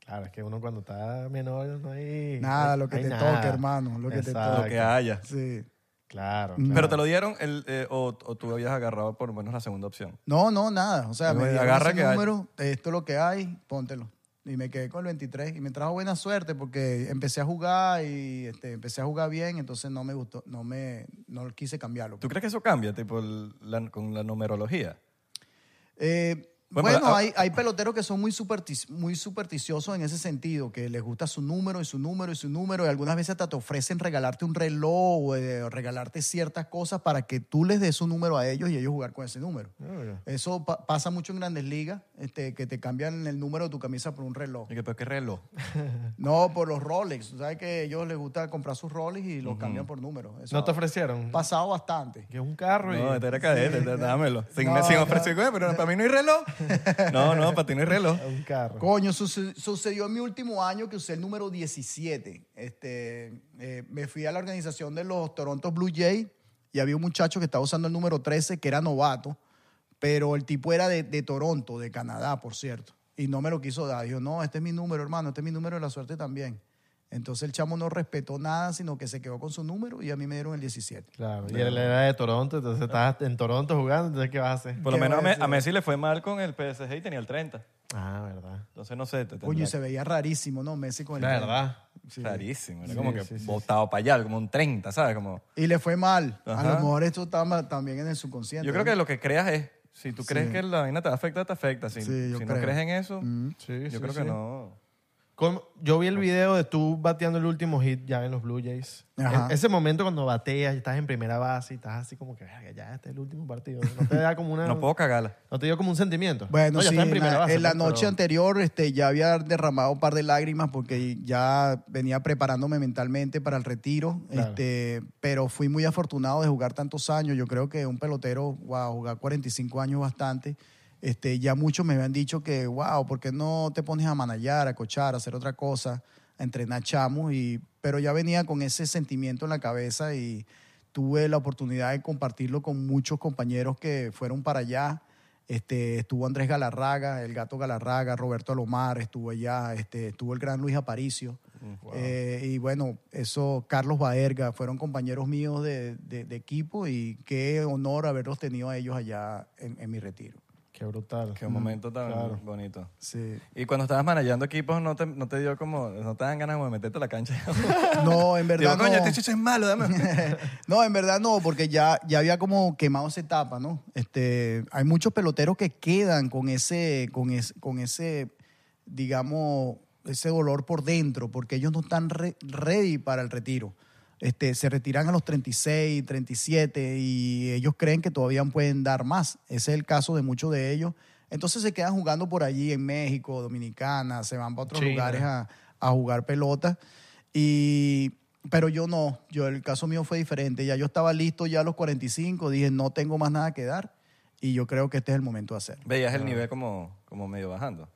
Claro, es que uno cuando está menor no hay... Nada, lo que te nada. toque, hermano, lo que te Exacto. Lo que haya. Sí. Claro, claro. Pero te lo dieron el, eh, o, o tú habías agarrado por lo menos la segunda opción. No, no, nada. O sea, me dieron agarra ese que hay. número, esto es lo que hay, póntelo. Y me quedé con el 23 y me trajo buena suerte porque empecé a jugar y este, empecé a jugar bien, entonces no me gustó, no me, no quise cambiarlo. ¿Tú crees que eso cambia tipo, el- la- con la numerología? Eh, Bueno, ah, hay, hay peloteros que son muy, superti- muy supersticiosos en ese sentido, que les gusta su número y su número y su número, y algunas veces hasta te ofrecen regalarte un reloj o eh, regalarte ciertas cosas para que tú les des su número a ellos y ellos jugar con ese número. Ah, Eso pa- pasa mucho en grandes ligas, este, que te cambian el número de tu camisa por un reloj. Y que, pero qué reloj. No, por los Rolex. Tú sabes que a ellos les gusta comprar sus Rolex y los cambian por números. Eso ¿No te ofrecieron? pasado bastante. Que es un carro y... No, este era cadete, este, dámelo. Sin, No, sin ofrecer, "Oye, pero para mí no hay reloj. No, no, para hay reloj. Un carro. Coño, suce- sucedió en mi último año que usé el número 17. Este, eh, me fui a la organización de los Toronto Blue Jays y había un muchacho que estaba usando el número 13 que era novato, pero el tipo era de, de Toronto, de Canadá, por cierto. Y no me lo quiso dar. Dijo, no, este es mi número, hermano, este es mi número de la suerte también. Entonces el chamo no respetó nada, sino que se quedó con su número y a mí me dieron el 17. Claro, y él era de Toronto, entonces estabas en Toronto jugando, entonces ¿qué vas a hacer? Por lo ¿Qué menos a, Me- Messi le fue mal con el PSG y tenía el 30. Ah, verdad. Entonces no sé. Te tendrá- se veía rarísimo, ¿no? Messi con el... La verdad. Sí. Rarísimo. Era Sí, como que sí, sí, botado para allá, como un 30, ¿sabes? Como, Y le fue mal. A Ajá. lo mejor esto estaba también en el subconsciente. yo creo ¿no? que lo que creas es, si tú crees Sí. que la vaina te afecta, te afecta. Si, Sí, yo si no creo. crees en eso, Sí, yo sí, creo sí. que no. Yo vi el video de tú bateando el último hit ya en los Blue Jays. Ajá. E- Ese momento cuando bateas y estás en primera base y estás así como que "Verga, ya este es el último partido. No te da como una... No puedo cagarla. no te dio como un sentimiento. Bueno, No, ya sí, estás en la, en la pues, noche pero- anterior este, ya había derramado un par de lágrimas porque ya venía preparándome mentalmente para el retiro, Claro. este, pero fui muy afortunado de jugar tantos años. Yo creo que un pelotero, wow, jugar 45 años bastante. Este, ya muchos me habían dicho que, wow, ¿por qué no te pones a manallar, a cochar, a hacer otra cosa, a entrenar chamos? Y, pero ya venía con ese sentimiento en la cabeza y tuve la oportunidad de compartirlo con muchos compañeros que fueron para allá. Este, estuvo Andrés Galarraga, el gato Galarraga, Roberto Alomar, estuvo allá, este, estuvo el gran Luis Aparicio. Eh, y bueno, eso, Carlos Baerga, fueron compañeros míos de, de- de equipo y qué honor haberlos tenido a ellos allá en, en mi retiro. Qué brutal. Qué momento tan claro. bonito. Sí. Y cuando estabas manejando equipos, ¿no te, no te dio como, no te dan ganas de meterte a la cancha? No, en Digo, verdad coño, no. este chicho es malo, dame. no, en verdad no, porque ya, ya había como quemado esa etapa, ¿no? Este, hay muchos peloteros que quedan con ese, con ese, con ese, digamos, ese dolor por dentro, porque ellos no están re- ready para el retiro. Este, se retiran a los 36, 37 y ellos creen que todavía pueden dar más. Ese es el caso de muchos de ellos. Entonces se quedan jugando por allí en México, Dominicana, se van para otros China. lugares a, a jugar pelota. Y, pero yo no, yo el caso mío fue diferente. Ya yo estaba listo ya a los 45, dije no tengo más nada que dar y yo creo que este es el momento de hacerlo. Veías el nivel como, como medio bajando.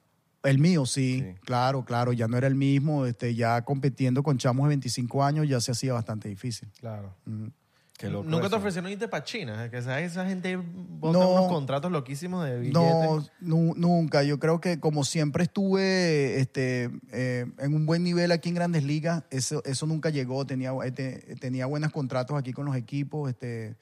El mío, sí, Sí. claro, claro, ya no era el mismo, este, ya compitiendo con chamos de 25 años ya se hacía bastante difícil. Claro. Mm. Qué loco ¿Nunca te ofrecieron irte para China? Que sabes, esa gente bota No. unos contratos loquísimos de billetes. No, nu- nunca. Yo creo que como siempre estuve este, eh, en un buen nivel aquí en Grandes Ligas, eso, eso nunca llegó. Tenía, este, tenía buenos contratos aquí con los equipos. Este,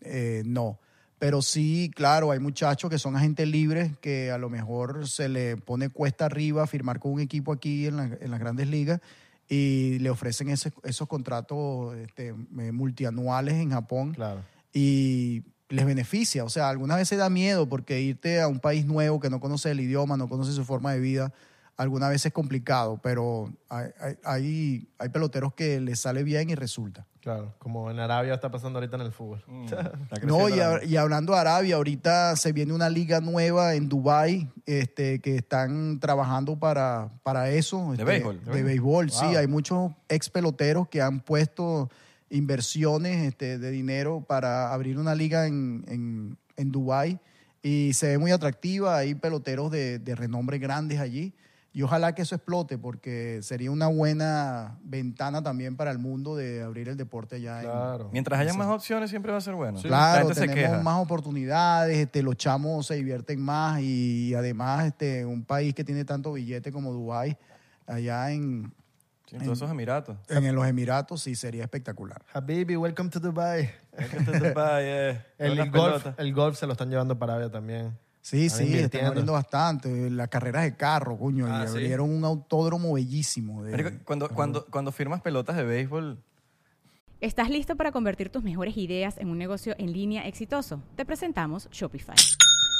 eh, no. Pero sí, claro, hay muchachos que son agentes libres que a lo mejor se le pone cuesta arriba firmar con un equipo aquí en, la- en las Grandes Ligas y le ofrecen ese- esos contratos este, eh, multianuales en Japón Claro. y les beneficia. O sea, algunas veces da miedo porque irte a un país nuevo que no conoce el idioma, no conoce su forma de vida, algunas veces es complicado, pero hay, hay, hay, hay peloteros que les sale bien y resulta. Claro. Como en Arabia está pasando ahorita en el fútbol. Mm, No, y, la- a- y hablando de Arabia, ahorita se viene una liga nueva en Dubai este, que están trabajando para, para eso. este, béisbol? De béisbol, sí. Hay muchos ex peloteros que han puesto inversiones este, de dinero para abrir una liga en, en, en Dubai y se ve muy atractiva. Hay peloteros de, de renombre grandes allí. Y ojalá que eso explote porque sería una buena ventana también para el mundo de abrir el deporte allá en, Claro. Mientras haya más opciones, siempre va a ser bueno. la Claro, gente se tenemos queja. más oportunidades, este, los chamos se divierten más y además este, un país que tiene tanto billete como Dubái, allá en, Sí, en todos esos Emiratos. en los Emiratos, sí sería espectacular. Habibi, welcome to Dubai. Gente de Dubái, eh, El, unas golf, el golf se lo están llevando para Arabia también. Sí, sí, están abriendo bastante. Las carreras de carro, coño, Ah, y ¿sí? abrieron un autódromo bellísimo. de- Marico, cuando, cuando, cuando firmas pelotas de béisbol, ¿Estás listo para convertir tus mejores ideas en un negocio en línea exitoso? Te presentamos Shopify.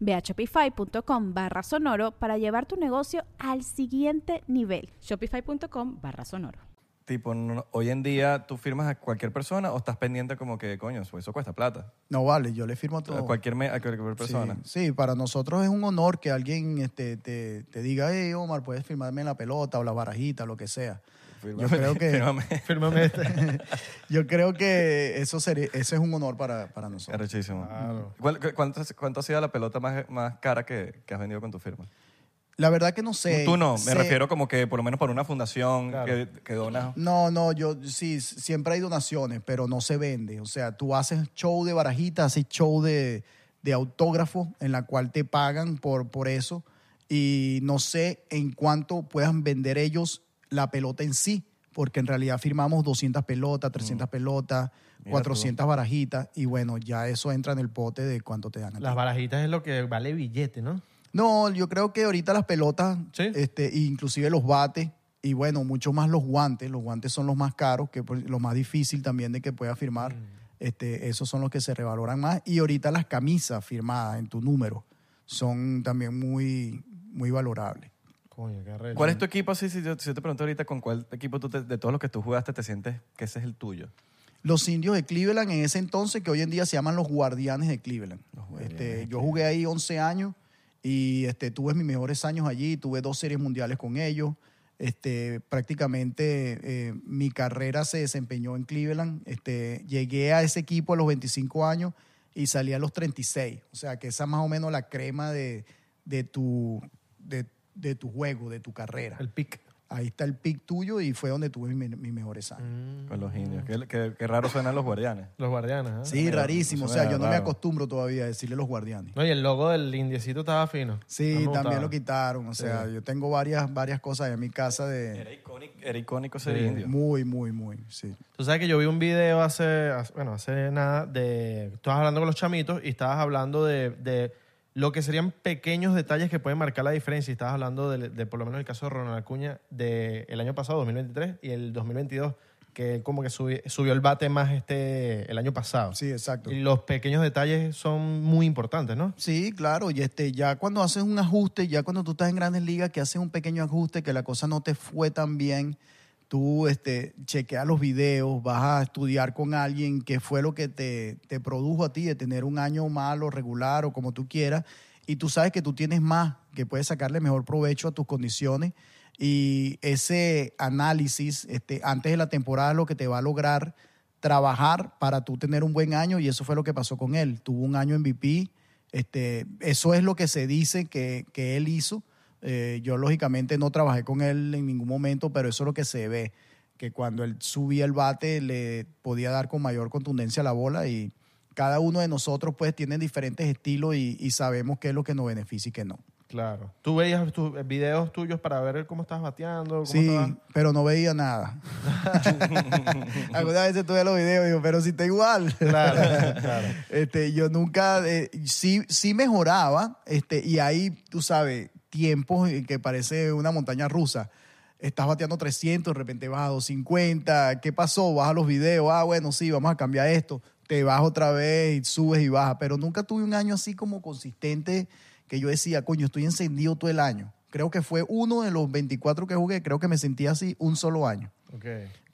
Ve a shopify.com barra sonoro para llevar tu negocio al siguiente nivel. Shopify.com barra sonoro. tipo, no- hoy en día tú firmas a cualquier persona o estás pendiente como que, coño, eso cuesta plata. No vale, yo le firmo a todo. A cualquier, me- a cualquier persona. Sí, sí, para nosotros es un honor que alguien este, te, te diga, hey, Omar, puedes firmarme la pelota o la barajita, lo que sea. Yo creo que, fírmame. Fírmame este. yo creo que eso, sería, eso es un honor para, para nosotros. Arrechísimo. Claro. ¿Cuál- cu- cuánto, cuánto ha sido la pelota más, más cara que, que has vendido con tu firma? La verdad que no sé. Tú no, me Sé- refiero como que por lo menos por una fundación Claro. que, que dona. No, no, yo sí, siempre hay donaciones, pero no se vende. O sea, tú haces show de barajita, haces show de, de autógrafo en la cual te pagan por, por eso y no sé en cuánto puedan vender ellos la pelota en sí, porque en realidad firmamos 200 pelotas, 300 pelotas, Mm. Mira 400 barajitas y bueno, ya eso entra en el pote de cuánto te dan. Las barajitas es lo que vale billete, ¿no? No, yo creo que ahorita las pelotas, Sí. este, inclusive los bates, y bueno, mucho más los guantes. Los guantes son los más caros, que pues, lo más difícil también de que pueda firmar. Mm. Este, esos son los que se revaloran más. Y ahorita las camisas firmadas en tu número son también muy, muy valorables. Coño, qué arrecho. ¿Cuál es tu equipo? si, yo, si yo te pregunto ahorita con cuál equipo tú te- de todos los que tú jugaste te sientes que ese es el tuyo. Los indios de Cleveland en ese entonces, que hoy en día se llaman los guardianes de Cleveland. Este, yo jugué ahí 11 años y este, tuve mis mejores años allí, tuve dos series mundiales con ellos. Este, prácticamente eh, mi carrera se desempeñó en Cleveland. Este, llegué a ese equipo a los 25 años y salí a los 36. O sea que esa es más o menos la crema de, de, tu, de, de tu juego, de tu carrera. El pick. Ahí está el pick tuyo y fue donde tuve mis, mis mejores años. Con los indios. Qué, qué- qué raro suenan los guardianes. Los guardianes, ¿ah? Sí, mira, rarísimo. O sea, yo no me acostumbro todavía a decirle los guardianes. No, y el logo del indiecito estaba fino. Sí, también gustaba. lo quitaron. O sea, yo tengo varias, varias cosas en mi casa Era de... icónico, era icónico ser Sí. indio. Muy, muy, muy, sí. Tú sabes que yo vi un video hace, hace- bueno, hace nada de... Estabas hablando con los chamitos y estabas hablando de, de lo que serían pequeños detalles que pueden marcar la diferencia. Y estabas hablando de, de, por lo menos el caso de Ronald Acuña del año pasado, 2023, y el 2022, que como que subi- subió el bate más este el año pasado. Sí, exacto. Y los pequeños detalles son muy importantes, ¿no? Sí, claro, y este, ya cuando haces un ajuste, ya cuando tú estás en grandes ligas, que haces un pequeño ajuste, que la cosa no te fue tan bien, tú este, chequeas los videos, vas a estudiar con alguien qué fue lo que te, te produjo a ti de tener un año malo, regular o como tú quieras, y tú sabes que tú tienes más, que puedes sacarle mejor provecho a tus condiciones, y ese análisis este, antes de la temporada es lo que te va a lograr trabajar para tú tener un buen año y eso fue lo que pasó con él. Tuvo un año MVP, este, eso es lo que se dice que, que él hizo. Eh, yo lógicamente no trabajé con él en ningún momento, pero eso es lo que se ve, que cuando él subía el bate le podía dar con mayor contundencia a la bola y cada uno de nosotros pues tiene diferentes estilos y, y sabemos qué es lo que nos beneficia y qué no. Claro. ¿Tú veías tus videos tuyos para ver cómo estabas bateando? Cómo Sí, estabas- pero no veía nada. Algunas veces tuve los videos y digo, pero si está igual. Claro, claro. Este, yo nunca, eh, sí, sí mejoraba, este, y ahí, tú sabes, tiempos que parece una montaña rusa. Estás bateando 300, de repente vas a 250, ¿qué pasó? Baja los videos, ah, bueno, sí, vamos a cambiar esto. Te vas otra vez y subes y bajas, pero nunca tuve un año así como consistente que yo decía, coño, estoy encendido todo el año. Creo que fue uno de los 24 que jugué, creo que me sentí así un solo año.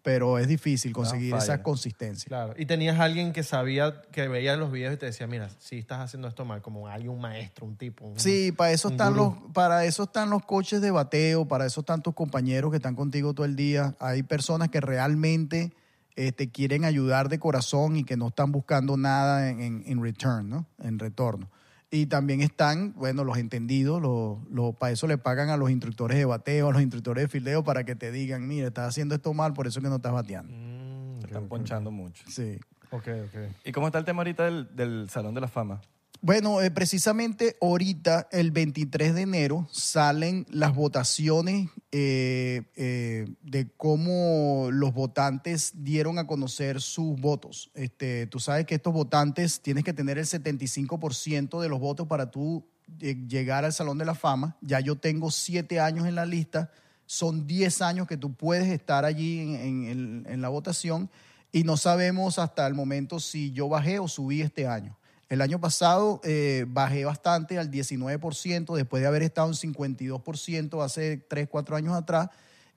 Pero es difícil conseguir fire. esa consistencia. Claro. Y tenías alguien que sabía, que veía los videos y te decía, mira, si estás haciendo esto mal, como alguien, un maestro, un tipo. un- Sí, para eso están gurú. los, para eso están los coches de bateo, para eso están tus compañeros que están contigo todo el día. Hay personas que realmente te quieren ayudar de corazón y que no están buscando nada en, en, en return, ¿no? En retorno. Y también están, bueno, los entendidos, los, los, para eso le pagan a los instructores de bateo, a los instructores de fildeo para que te digan, mira, estás haciendo esto mal, por eso es que no estás bateando. Mm, ok, están ponchando mucho. Sí. Ok, ok. ¿Y cómo está el tema ahorita del, del Salón de la Fama? Bueno, eh, precisamente ahorita, el 23 de enero, salen las votaciones eh, eh, de cómo los votantes dieron a conocer sus votos. Este, tú sabes que estos votantes tienes que tener el 75% de los votos para tú eh, llegar al Salón de la Fama. Ya yo tengo siete años en la lista. Son 10 años que tú puedes estar allí en, la votación y no sabemos hasta el momento si yo bajé o subí este año. El año pasado eh, bajé bastante al 19% después de haber estado en 52% hace 3, 4 años atrás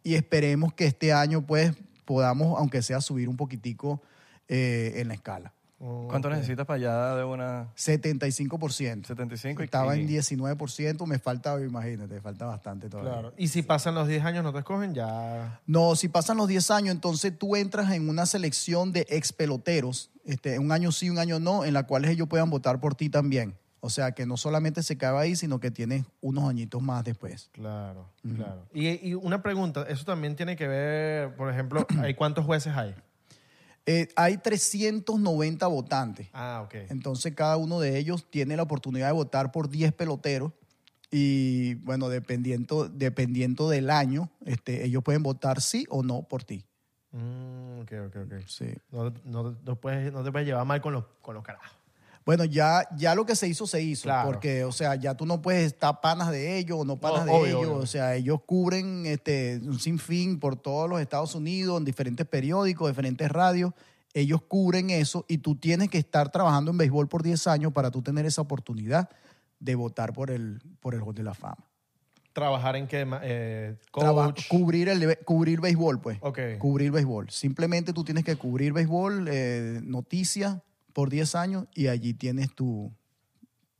y esperemos que este año pues podamos, aunque sea, subir un poquitico eh, en la escala. Oh, ¿Cuánto necesitas para allá de una 75%. 75? y- Estaba en 19%, me falta, imagínate, me falta bastante todavía. Claro. Y si pasan los 10 años no te escogen, ya. No, si pasan los 10 años, entonces tú entras en una selección de ex peloteros, este, un año sí, un año no, en la cuales ellos puedan votar por ti también. O sea, que no solamente se acaba ahí, sino que tienes unos añitos más después. Claro, claro. Y, y una pregunta, eso también tiene que ver, por ejemplo, ¿hay cuántos jueces hay? Eh, hay 390 votantes. Ah, ok. Entonces, cada uno de ellos tiene la oportunidad de votar por 10 peloteros. Y bueno, dependiendo, dependiendo del año, este, ellos pueden votar sí o no por ti. Mm, ok, ok, ok. Sí. No, no, no puedes, no te puedes llevar mal con los, con los carajos. Bueno, ya, ya lo que se hizo, se hizo. Claro. Porque, o sea, ya tú no puedes estar panas de ellos o no panas No, de obvio, ellos. obvio. O sea, ellos cubren este, un sinfín por todos los Estados Unidos, en diferentes periódicos, diferentes radios. Ellos cubren eso y tú tienes que estar trabajando en béisbol por 10 años para tú tener esa oportunidad de votar por el, por el Hall de la Fama. trabajar en qué? Eh, Traba- cubrir, el, cubrir béisbol, pues. Ok. Cubrir béisbol. Simplemente tú tienes que cubrir béisbol, eh, noticias por 10 años y allí tienes tu,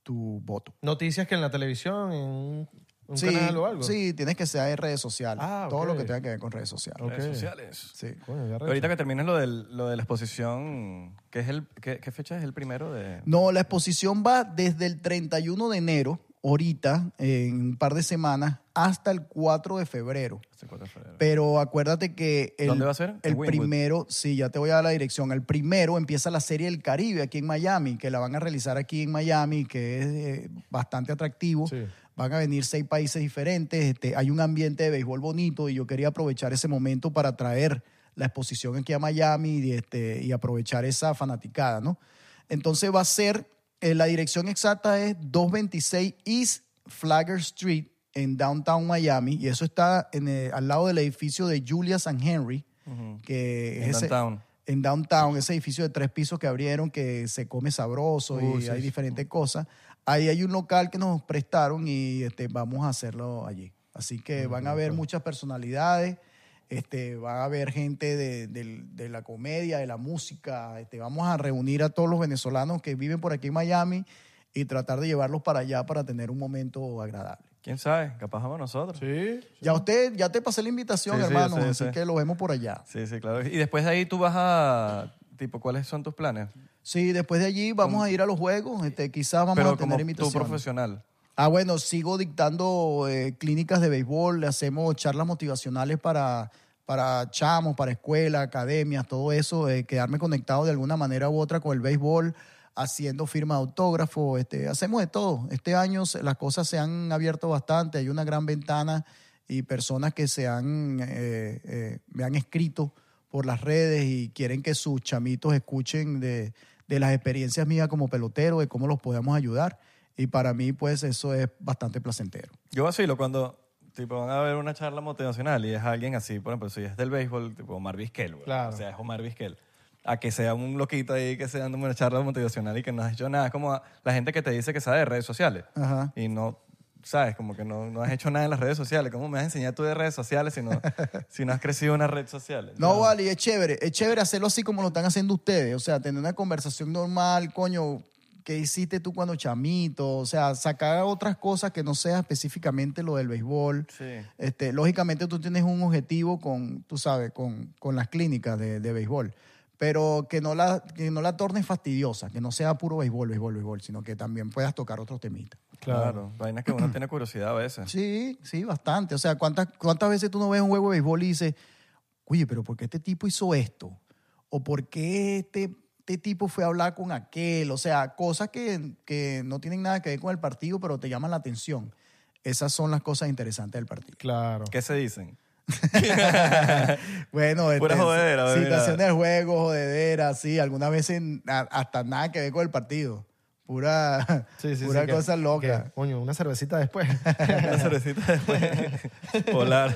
tu voto. Noticias que en la televisión, en un, un sí, canal o algo. sí, tienes que ser en redes sociales. Ah, Todo lo que tenga que ver con redes sociales. Redes sociales. Sí. Coño, ya ahorita que termines lo, del, lo de la exposición, ¿qué, es el, qué, qué fecha es el primero de...? No, la exposición va desde el 31 de enero, ahorita, en un par de semanas, hasta el 4 de febrero. Este 4 de febrero. Pero acuérdate que el, ¿Dónde va a ser? El primero, sí, ya te voy a dar la dirección. El primero empieza la serie del Caribe aquí en Miami, que la van a realizar aquí en Miami, que es eh, bastante atractivo. Sí. Van a venir seis países diferentes. Este, hay un ambiente de béisbol bonito y yo quería aprovechar ese momento para traer la exposición aquí a Miami y, este, y aprovechar esa fanaticada, ¿no? Entonces va a ser, eh, la dirección exacta es 226 East Flagger Street en downtown Miami y eso está en, eh, al lado del edificio de Julius and Henry, que En es ese- downtown. en downtown, ese edificio de tres pisos que abrieron, que se come sabroso Uh, y sí, hay sí. diferentes cosas. Ahí hay un local que nos prestaron y este, vamos a hacerlo allí. Así que van a haber muchas personalidades, este, va a haber gente de, del- de la comedia, de la música. Este, vamos a reunir a todos los venezolanos que viven por aquí en Miami y tratar de llevarlos para allá para tener un momento agradable. ¿Quién sabe? Capaz vamos nosotros. Sí. Ya usted, ya te pasé la invitación, Sí, sí, hermano, yo sé, yo así sé. que lo vemos por allá. Sí, sí, claro. Y después de ahí tú vas a... Tipo, ¿cuáles son tus planes? Sí, después de allí vamos a ir a los juegos, este, quizás vamos Pero a como tener tú invitaciones. profesional. Ah, bueno, sigo dictando eh, clínicas de béisbol, le hacemos charlas motivacionales para, para chamos, para escuelas, academias, todo eso, eh, quedarme conectado de alguna manera u otra con el béisbol, haciendo firma de autógrafo, este, hacemos de todo. Este año las cosas se han abierto bastante, hay una gran ventana y personas que se han, eh, eh, me han escrito por las redes y quieren que sus chamitos escuchen de, de las experiencias mías como pelotero, de cómo los podemos ayudar. Y para mí, pues, eso es bastante placentero. Yo vacilo cuando tipo, van a ver una charla motivacional y es alguien así, por ejemplo, si es del béisbol, tipo Omar Vizquel, güey. Claro. O sea, es Omar Vizquel. A que sea un loquito ahí que sea dando una charla motivacional y que no has hecho nada. Es como la gente que te dice que sabe de redes sociales. Ajá. Y no, ¿sabes? Como que no, no has hecho nada en las redes sociales. ¿Cómo me vas a enseñar tú de redes sociales si no, si no has crecido en una red social? No, vale, y es chévere. Es chévere hacerlo así como lo están haciendo ustedes. O sea, tener una conversación normal, coño, ¿qué hiciste tú cuando chamito? O sea, sacar otras cosas que no sea específicamente lo del béisbol. Sí. Este, lógicamente tú tienes un objetivo con, tú sabes, con, con las clínicas de, de béisbol, pero que no, la, que no la tornes fastidiosa, que no sea puro béisbol, béisbol, béisbol, sino que también puedas tocar otros temitas. Claro. Vainas que uno tiene curiosidad a veces. Sí, sí, bastante. O sea, ¿cuántas, ¿cuántas veces tú no ves un juego de béisbol y dices, oye, pero ¿por qué este tipo hizo esto? ¿O por qué este, este tipo fue a hablar con aquel? O sea, cosas que, que no tienen nada que ver con el partido, pero te llaman la atención. Esas son las cosas interesantes del partido. Claro. ¿Qué se dicen? Bueno, Pura este, jodedera, situaciones del juego, jodedera, sí, algudas veces hasta nada que ver con el partido. Pura, Sí, sí, pura sí, que- cosa loca. que, coño, una cervecita después. Una cervecita después. Polar.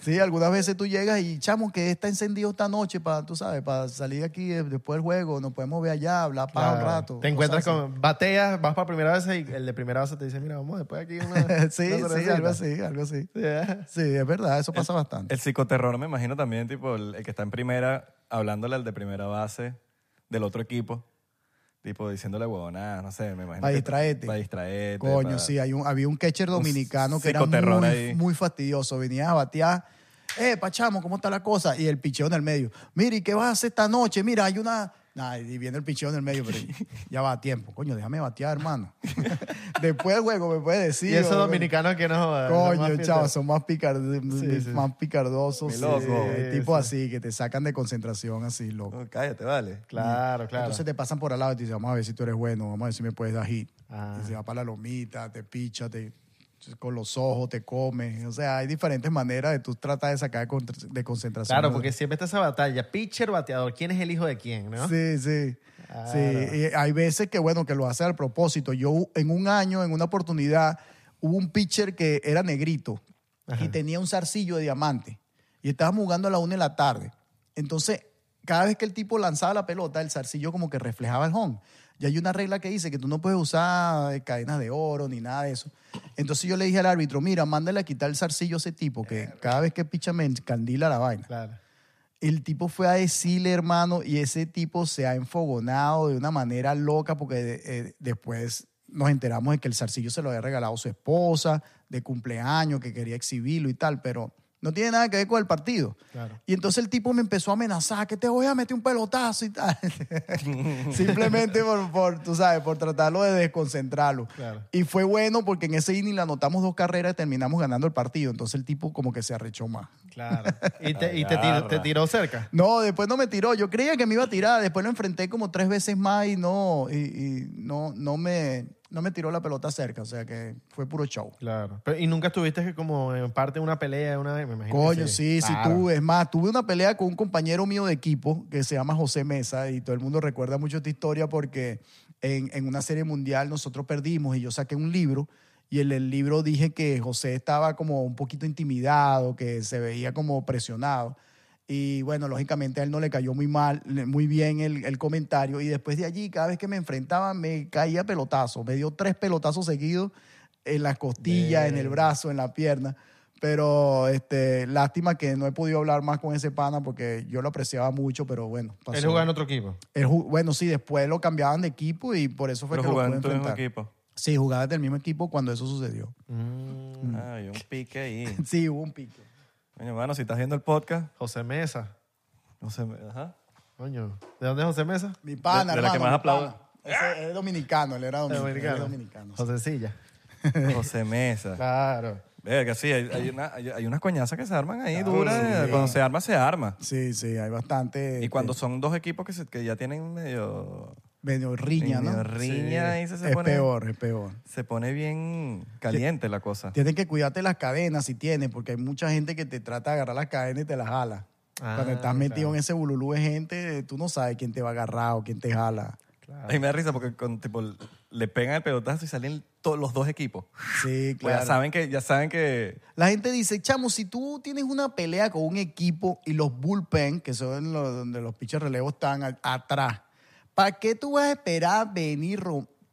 Sí, algunas veces tú llegas y, chamo, que está encendido esta noche para, tú sabes, para salir aquí eh, después del juego, nos podemos ver allá, hablar para un rato. Te encuentras con. Bateas, vas para primera base y el de primera base te dice, mira, vamos después aquí una. sí, una sí, cervecita". algo así, algo así. Sí. Sí, es verdad, eso pasa bastante. El psicoterror me imagino también, tipo, el, el que está en primera, hablándole al de primera base del otro equipo. Tipo, diciéndole huevonadas, no sé, me imagino. Para distraerte. Para distraerte. Coño, para- sí, hay un, había un catcher dominicano que era muy, ahí. muy fastidioso. Venía a batear, eh, Pachamo, ¿cómo está la cosa? Y el picheo en el medio. Mira, ¿y qué vas a hacer esta noche? Mira, hay una... Nah, y viene el picheo en el medio, pero ya va a tiempo. Coño, déjame batear, hermano. Después del juego me puede decir. y esos dominicanos que no Coño, chavos, son más, picar- Sí, sí. más picardosos. Sí, Sí, tipo sí. así, que te sacan de concentración así, loco. No, cállate, vale. Claro, claro. Entonces te pasan por al lado y te dicen, vamos a ver si tú eres bueno, vamos a ver si me puedes dar hit. Ah. Y se va para la lomita, te picha, te, con los ojos te come. O sea, hay diferentes maneras de tú tratar de sacar de con- de concentración. Claro, porque siempre está esa batalla. Pitcher, bateador. ¿Quién es el hijo de quién, no? Sí, sí. Claro. Sí, y hay veces que, bueno, que lo hace al propósito. Yo en un año, en una oportunidad, hubo un pitcher que era negrito y tenía un zarcillo de diamante. Y estábamos jugando a la una de la tarde. Entonces, cada vez que el tipo lanzaba la pelota, el zarcillo como que reflejaba el home. Y hay una regla que dice que tú no puedes usar eh, cadenas de oro ni nada de eso. Entonces yo le dije al árbitro, mira, mándale a quitar el zarcillo a ese tipo, que cada vez que picha me encandila la vaina. Claro. El tipo fue a decirle, hermano, y ese tipo se ha enfogonado de una manera loca porque eh, después nos enteramos de que el zarcillo se lo había regalado a su esposa de cumpleaños, que quería exhibirlo y tal, pero no tiene nada que ver con el partido. Claro. Y entonces el tipo me empezó a amenazar que te voy a meter un pelotazo y tal. Simplemente por, por, tú sabes, por tratarlo de desconcentrarlo. Claro. Y fue bueno porque en ese inning le anotamos dos carreras y terminamos ganando el partido. Entonces el tipo como que se arrechó más. Claro. ¿Y te, y te tiró, te tiró cerca? No, después no me tiró. Yo creía que me iba a tirar. Después lo enfrenté como tres veces más y no, y, y no, no, me, no me tiró la pelota cerca. O sea que fue puro show. Claro. Pero- ¿Y nunca estuviste que como en parte de una pelea una vez? Me imagino que Coño, sí, sí, Claro. tuve. Es más, tuve una pelea con un compañero mío de equipo que se llama José Mesa y todo el mundo recuerda mucho esta historia porque en, en una serie mundial nosotros perdimos y yo saqué un libro y en el libro dije que José estaba como un poquito intimidado, que se veía como presionado. Y bueno, lógicamente a él no le cayó muy mal, muy bien el, el comentario. Y después de allí, cada vez que me enfrentaba, me caía pelotazo. Me dio tres pelotazos seguidos en las costillas, en el brazo, en la pierna. Pero este, lástima que no he podido hablar más con ese pana porque yo lo apreciaba mucho, pero bueno. Él pasó. jugaba en otro equipo. Él bueno, sí, después lo cambiaban de equipo y por eso fue Pero que lo pude jugando en enfrentar. equipo. Sí, jugaba del mismo equipo cuando eso sucedió. Mm. Ay, un pique ahí. Sí, hubo un pique. Coño, hermano, si estás viendo el podcast, José Mesa. no sé, ajá. Coño. ¿De dónde es José Mesa? Mi pana, De- de la hermano, que más aplaude. es dominicano, él era dominicano. Dominicano. él era dominicano, sí. José Silla. José Mesa. Claro. Verga, sí, hay, hay, una- hay- hay unas coñazas que se arman ahí Claro, duras. sí. Cuando se arma, se arma. Sí, sí, hay bastante. Y cuando este, son dos equipos que, se- que ya tienen medio... medio riña, ¿no? medio riña, ahí se, se es pone, peor, es peor. se pone bien caliente la cosa. Tienes que cuidarte las cadenas si tienes, porque hay mucha gente que te trata de agarrar las cadenas y te las jala. Ah, Cuando estás metido claro. en ese bululú de gente, tú no sabes quién te va a agarrar o quién te jala. A mí me da risa porque con, tipo, le pegan el pelotazo y salen todos los dos equipos. Sí, Pues claro. ya saben que, ya saben que La gente dice, chamo, si tú tienes una pelea con un equipo y los bullpen, que son los, donde los pitchers relevos están atrás, ¿para qué tú vas a esperar venir,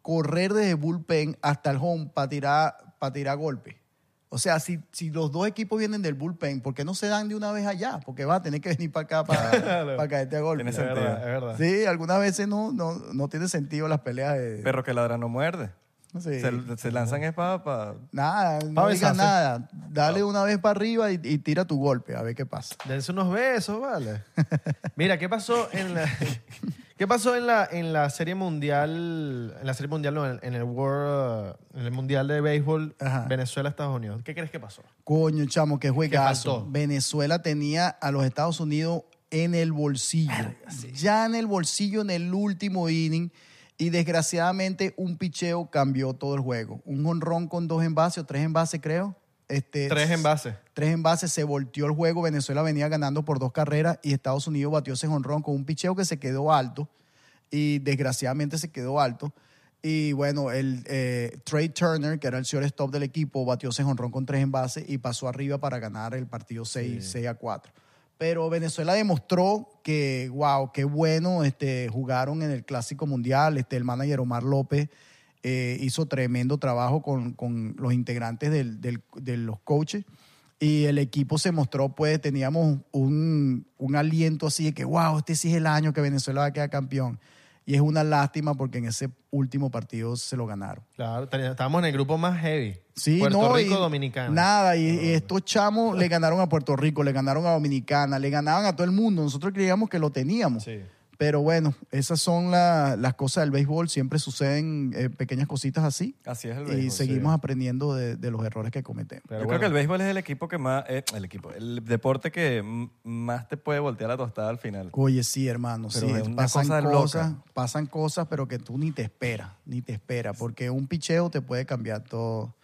correr desde bullpen hasta el home para tirar, para tirar golpe? O sea, si, si los dos equipos vienen del bullpen, ¿por qué no se dan de una vez allá? Porque va a tener que venir para acá para, para caerte a golpe. Tiene Es sentido. verdad, es verdad. Sí, algunas veces no, no, no tiene sentido las peleas de... perro que ladra no muerde. Sí. Se, se lanzan es para... Nada, Pa' no digas nada. Dale una vez para arriba y, y tira tu golpe, a ver qué pasa. Dense unos besos, vale. Mira, ¿qué pasó en la, ¿qué pasó en la, en la serie mundial, en la serie mundial, no, en, en el World, en el mundial de béisbol, Ajá. Venezuela, Estados Unidos? ¿Qué crees que pasó? Coño, chamo, qué juegazo. faltó? Venezuela tenía a los Estados Unidos en el bolsillo. Ya en el bolsillo en el último inning. Y desgraciadamente un picheo cambió todo el juego. Un honrón con dos envases o tres envases, creo. Este, Tres envases. Tres envases, se volteó el juego. Venezuela venía ganando por dos carreras y Estados Unidos batió ese honrón con un picheo que se quedó alto. Y desgraciadamente se quedó alto. Y bueno, el eh, Trey Turner, que era el shortstop del equipo, batió ese honrón con tres envases y pasó arriba para ganar el partido 6, 6 a 4. Pero Venezuela demostró que, wow, qué bueno este, jugaron en el Clásico Mundial. Este, el manager Omar López eh, hizo tremendo trabajo con, con los integrantes del- del- de los coaches. Y el equipo se mostró, pues teníamos un, un aliento así de que, wow, este sí es el año que Venezuela va a quedar campeón. Y es una lástima porque en ese último partido se lo ganaron. Claro, estábamos en el grupo más heavy. Sí, Puerto no, Rico, Dominicana. Nada, y, y estos chamos le ganaron a Puerto Rico, le ganaron a Dominicana, le ganaban a todo el mundo. Nosotros creíamos que lo teníamos. Sí. Pero bueno, esas son la- las cosas del béisbol. Siempre suceden eh, pequeñas cositas así. Así es el y béisbol. seguimos aprendiendo de, de los errores que cometemos. Pero Yo bueno. creo que el béisbol es el equipo que más... eh, el equipo, el deporte que más te puede voltear la tostada al final. Oye, sí, hermano, Pero sí, es una pasan cosa cosas, loca. pasan cosas, pero que tú ni te esperas, ni te esperas, porque un picheo te puede cambiar todo,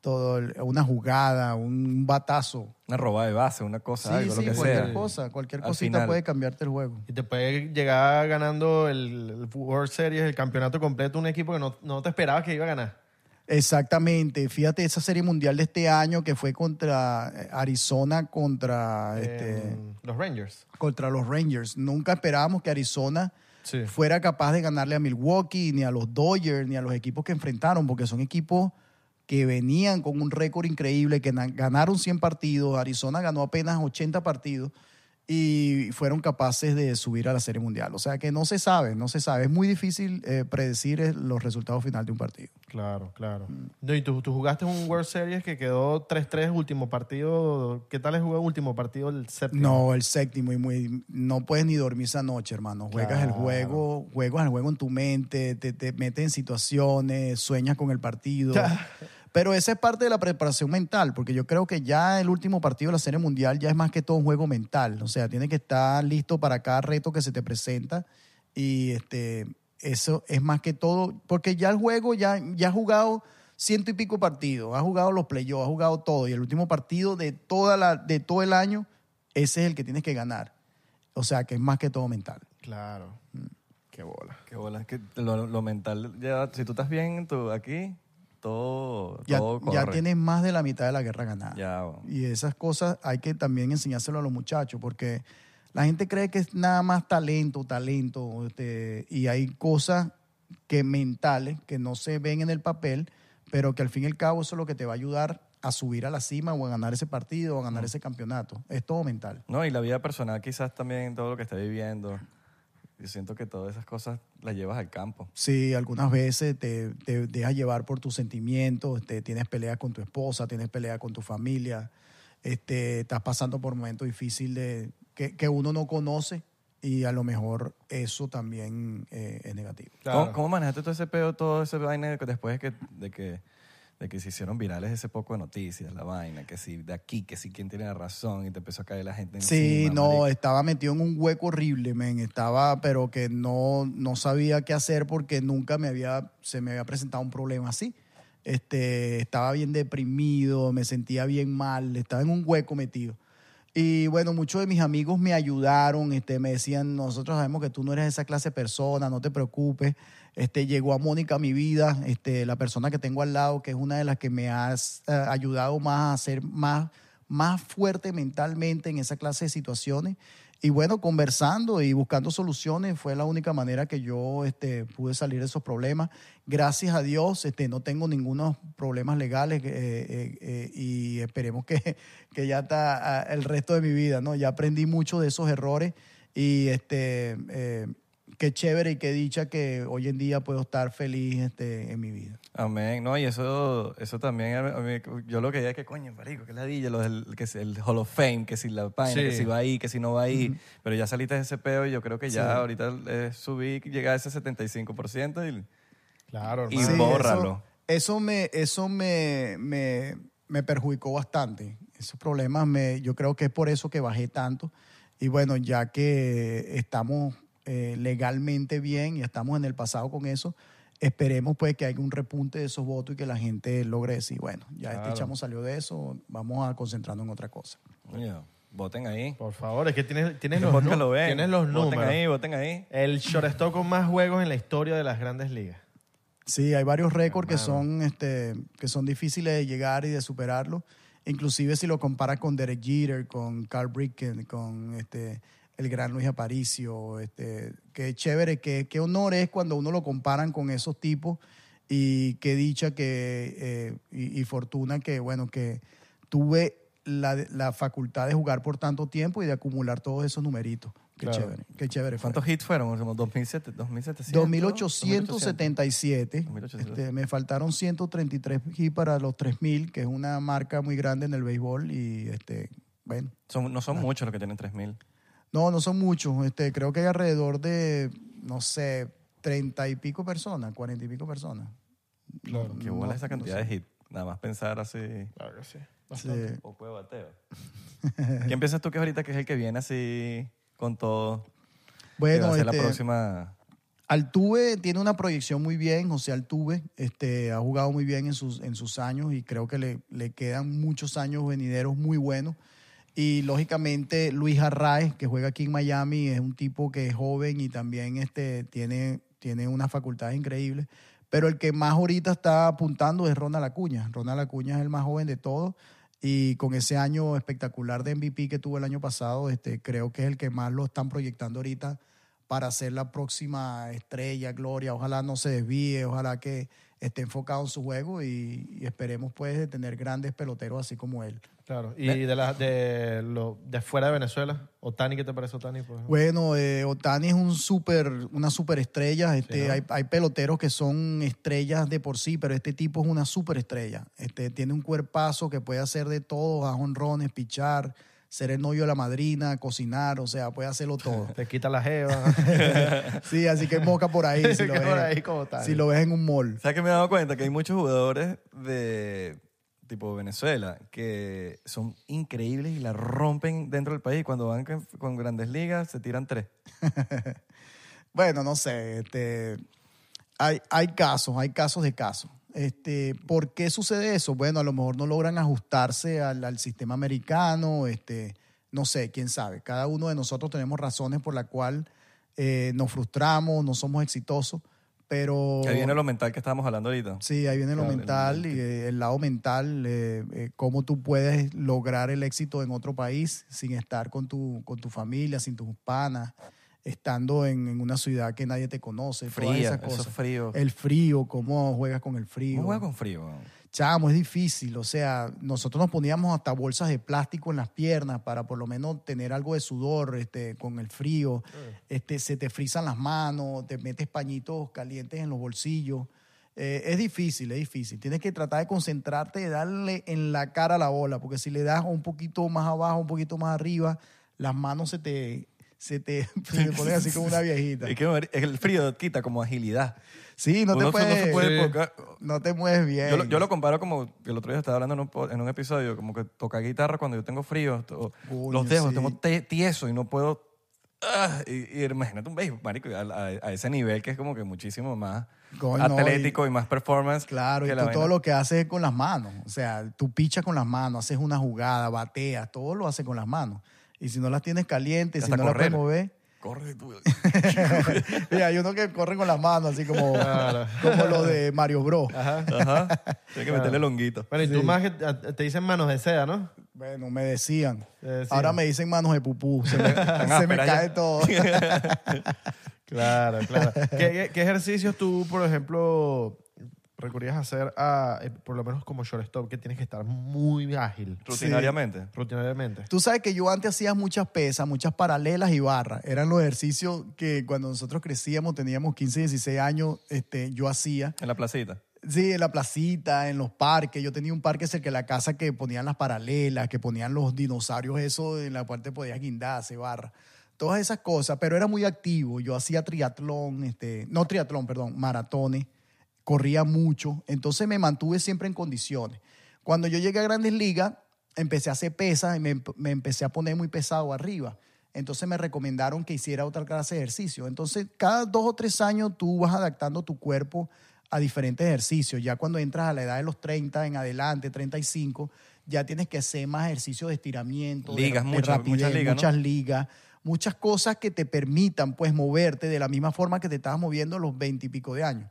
todo, el- una jugada, un batazo. Una roba de base, una cosa, Sí, algo, sí, lo que cualquier sea. cosa, cualquier Al cosita final. puede cambiarte el juego. Y te puede llegar ganando el, el World Series, el campeonato completo, un equipo que no, no te esperabas que iba a ganar. Exactamente, fíjate esa serie mundial de este año que fue contra eh, Arizona contra, este, Eh, los Rangers. contra los Rangers. Nunca esperábamos que Arizona Sí. fuera capaz de ganarle a Milwaukee, ni a los Dodgers, ni a los equipos que enfrentaron, porque son equipos que venían con un récord increíble, que na- ganaron 100 partidos, Arizona ganó apenas 80 partidos y fueron capaces de subir a la Serie Mundial. O sea que no se sabe, no se sabe. Es muy difícil eh, predecir eh, los resultados finales de un partido. Claro, claro. Mm. No, y tú, tú jugaste un World Series que quedó 3-3 último partido. ¿Qué tal es jugar último partido el séptimo? No, el séptimo y muy, no puedes ni dormir esa noche, hermano. Juegas el juego, juegas el juego en tu mente, te, te metes en situaciones, sueñas con el partido. Pero esa es parte de la preparación mental, porque yo creo que ya el último partido de la Serie Mundial ya es más que todo un juego mental. O sea, tienes que estar listo para cada reto que se te presenta y este, eso es más que todo, porque ya el juego ya, ya has jugado ciento y pico partidos, has jugado los playoffs, has jugado todo y el último partido de, toda la, de todo el año, ese es el que tienes que ganar. O sea, que es más que todo mental. Claro. Qué bola. Qué bola. es que lo, lo mental, ya, si tú estás bien tú, aquí, todo, Ya, todo corre. ya tienes más de la mitad de la guerra ganada. Ya, bueno. Y esas cosas hay que también enseñárselo a los muchachos, porque la gente cree que es nada más talento, talento, este, y hay cosas que mentales que no se ven en el papel, pero que al fin y al cabo eso es lo que te va a ayudar a subir a la cima o a ganar ese partido o a ganar ese campeonato. Es todo mental. No, y la vida personal quizás también, todo lo que está viviendo. Yo siento que todas esas cosas las llevas al campo. Sí, algunas veces te, te dejas llevar por tus sentimientos, este, tienes peleas con tu esposa, tienes peleas con tu familia, este, estás pasando por momentos difíciles de, que, que uno no conoce y a lo mejor eso también eh, es negativo. ¿Cómo, cómo manejaste todo ese peo, todo ese vaina después de que, de que, de que se hicieron virales ese poco de noticias, la vaina, que si de aquí, que si quién tiene la razón y te empezó a caer la gente Sí, encima, no, marico? estaba metido en un hueco horrible, men. Estaba, pero que no, no sabía qué hacer porque nunca me había, se me había presentado un problema así. Este, estaba bien deprimido, me sentía bien mal, estaba en un hueco metido. Y bueno, muchos de mis amigos me ayudaron, este, me decían, nosotros sabemos que tú no eres esa clase de persona, no te preocupes. Este, llegó a Mónica a mi vida, este, la persona que tengo al lado, que es una de las que me ha eh, ayudado más a ser más, más fuerte mentalmente en esa clase de situaciones. Y bueno, conversando y buscando soluciones fue la única manera que yo este, pude salir de esos problemas. Gracias a Dios este, no tengo ningunos problemas legales eh, eh, eh, y esperemos que, que ya está ah, el resto de mi vida. ¿no? Ya aprendí mucho de esos errores y este, eh, qué chévere y qué dicha que hoy en día puedo estar feliz este, en mi vida. Amén. No, y eso, eso también, a mí- yo lo que diría es que, coño, marico, que ladilla, lo del, que si el Hall of Fame, que si la Sí. que si va ahí, que si no va ahí. Pero ya saliste de ese peo y yo creo que ya Sí. ahorita es subir, llegar a ese 75% y, Claro, y. Sí, bórralo. Eso, eso me, eso me, me, me perjudicó bastante. Esos problemas, me, yo creo que es por eso que bajé tanto. Y bueno, ya que estamos eh, legalmente bien y estamos en el pasado con eso, esperemos pues que haya un repunte de esos votos y que la gente logre decir, bueno, ya Claro. este chamo salió de eso, vamos a concentrarnos en otra cosa. Voten ahí. Por favor, es que tienes, tienes, los, lo ven. tienes los Voten números. ahí, voten ahí. El shortstop con más juegos en la historia de las grandes ligas. Sí, hay varios récords que son, este, que son difíciles de llegar y de superarlo. Inclusive si lo comparas con Derek Jeter, con Carl Bricken, con este, el gran Luis Aparicio. Este, qué chévere, qué, qué honor es cuando uno lo comparan con esos tipos y qué dicha que, eh, y, y fortuna que, bueno, que tuve la, la facultad de jugar por tanto tiempo y de acumular todos esos numeritos. Qué Claro. chévere, qué chévere. fue. ¿Cuántos hits fueron? Como 2700, 2700. 2877. 2800. Este, me faltaron 133 hits para los 3000, que es una marca muy grande en el béisbol. Y este, bueno, Son- no son muchos los que tienen 3000. No, no son muchos. Este, creo que hay alrededor de, no sé, 30 y pico personas, 40 y pico personas. Claro. Qué No, bola esa no cantidad sé. de hits. Nada más pensar así. Claro que sí. Sí. Poco de bateo. ¿Quién piensas tú que es ahorita que es el que viene así con todo? que va Bueno, a ser la este, próxima. Altuve tiene una proyección muy bien, José Altuve este, ha jugado muy bien en sus, en sus años y creo que le, le quedan muchos años venideros muy buenos. Y lógicamente Luis Arraez, que juega aquí en Miami, es un tipo que es joven y también este, tiene, tiene unas facultades increíbles. Pero el que más ahorita está apuntando es Ronald Acuña. Ronald Acuña es el más joven de todos y con ese año espectacular de MVP que tuvo el año pasado, este, creo que es el que más lo están proyectando ahorita para ser la próxima estrella, gloria. Ojalá no se desvíe, ojalá que esté enfocado en su juego y, y esperemos pues de tener grandes peloteros así como él. Claro. Y de, la, de, lo, de fuera de Venezuela, Otani, ¿qué te parece Otani? por ejemplo? Bueno, eh, Otani es un super, una superestrella. Este, Sí, ¿no? hay, hay peloteros que son estrellas de por sí, pero este tipo es una superestrella. Este, tiene un cuerpazo que puede hacer de todo, a honrones, pichar, ser el novio de la madrina, cocinar, o sea, puede hacerlo todo. Te quita la jeva. sí, así que moca por ahí. Si lo, Que por ves, ahí como si lo ves en un mall. ¿Sabes que me he dado cuenta? Que hay muchos jugadores de tipo Venezuela que son increíbles y la rompen dentro del país. Cuando van con, con grandes ligas se tiran tres. Bueno, no sé, este, hay, hay casos, hay casos de casos. Este, ¿Por qué sucede eso? Bueno, a lo mejor no logran ajustarse al, al sistema americano, este, no sé, quién sabe. Cada uno de nosotros tenemos razones por las cuales eh, nos frustramos, no somos exitosos, pero... Que viene lo mental que estábamos hablando ahorita. Sí, ahí viene lo Claro, el- mental y eh, el lado mental, eh, eh, cómo tú puedes lograr el éxito en otro país sin estar con tu, con tu familia, sin tus panas, estando en, en una ciudad que nadie te conoce, todas esas eso cosas. frío. El frío, cómo juegas con el frío. ¿Cómo juega con frío? Chamo, es difícil. O sea, nosotros nos poníamos hasta bolsas de plástico en las piernas para por lo menos tener algo de sudor este, con el frío. Este, se te frizan las manos, te metes pañitos calientes en los bolsillos. Eh, es difícil, es difícil. Tienes que tratar de concentrarte, de darle en la cara a la bola, porque si le das un poquito más abajo, un poquito más arriba, las manos se te, se te, se te así como una viejita. Es que el frío quita como agilidad. Sí, no te puedes, no se puede poca- no te mueves bien. Yo lo, yo lo comparo como el otro día estaba hablando en un, po- en un episodio, como que tocar guitarra cuando yo tengo frío, to- Coño, los dedos, sí. tengo te- tieso y no puedo. ah, y, y imagínate un béisbol, marico, a, a- a ese nivel que es como que muchísimo más Coño, no, atlético y, más performance. Claro, que y tú vaina. todo lo que haces es con las manos. O sea, tú pichas con las manos, haces una jugada, bateas, todo lo haces con las manos. Y si no las tienes calientes, si no las puedes mover. Corre tú. Mira, hay unos que corren con las manos, así como, como lo de Mario Bros. Ajá. Tienes que meterle longuito. Bueno, y tú más que te dicen manos de seda, ¿no? Bueno, me decían. Ahora me dicen manos de pupú. Se me, se me ásperas cae todo. Claro, claro. ¿Qué, qué, qué ejercicios tú, por ejemplo, recurrías a hacer, a, eh, por lo menos como shortstop, que tienes que estar muy ágil Rutinariamente. rutinariamente? Tú sabes que yo antes hacía muchas pesas, muchas paralelas y barras. Eran los ejercicios que cuando nosotros crecíamos, teníamos 15, 16 años, este, yo hacía. En la placita. Sí, en la placita, en los parques. Yo tenía un parque cerca de la casa que ponían las paralelas, que ponían los dinosaurios, eso en la parte podías guindar, hacer barra. Todas esas cosas, pero era muy activo. Yo hacía triatlón, este, no triatlón, perdón, maratones, corría mucho. Entonces me mantuve siempre en condiciones. Cuando yo llegué a Grandes Ligas, empecé a hacer pesas y me, me empecé a poner muy pesado arriba. Entonces me recomendaron que hiciera otra clase de ejercicio. Entonces, cada dos o tres años tú vas adaptando tu cuerpo a diferentes ejercicios. Ya cuando entras a la edad de los 30 en adelante, 35, ya tienes que hacer más ejercicios de estiramiento, Ligas, de, muchas- rapidez, muchas ligas, ¿no? muchas ligas, muchas cosas que te permitan pues moverte de la misma forma que te estabas moviendo a los 20 y pico de años.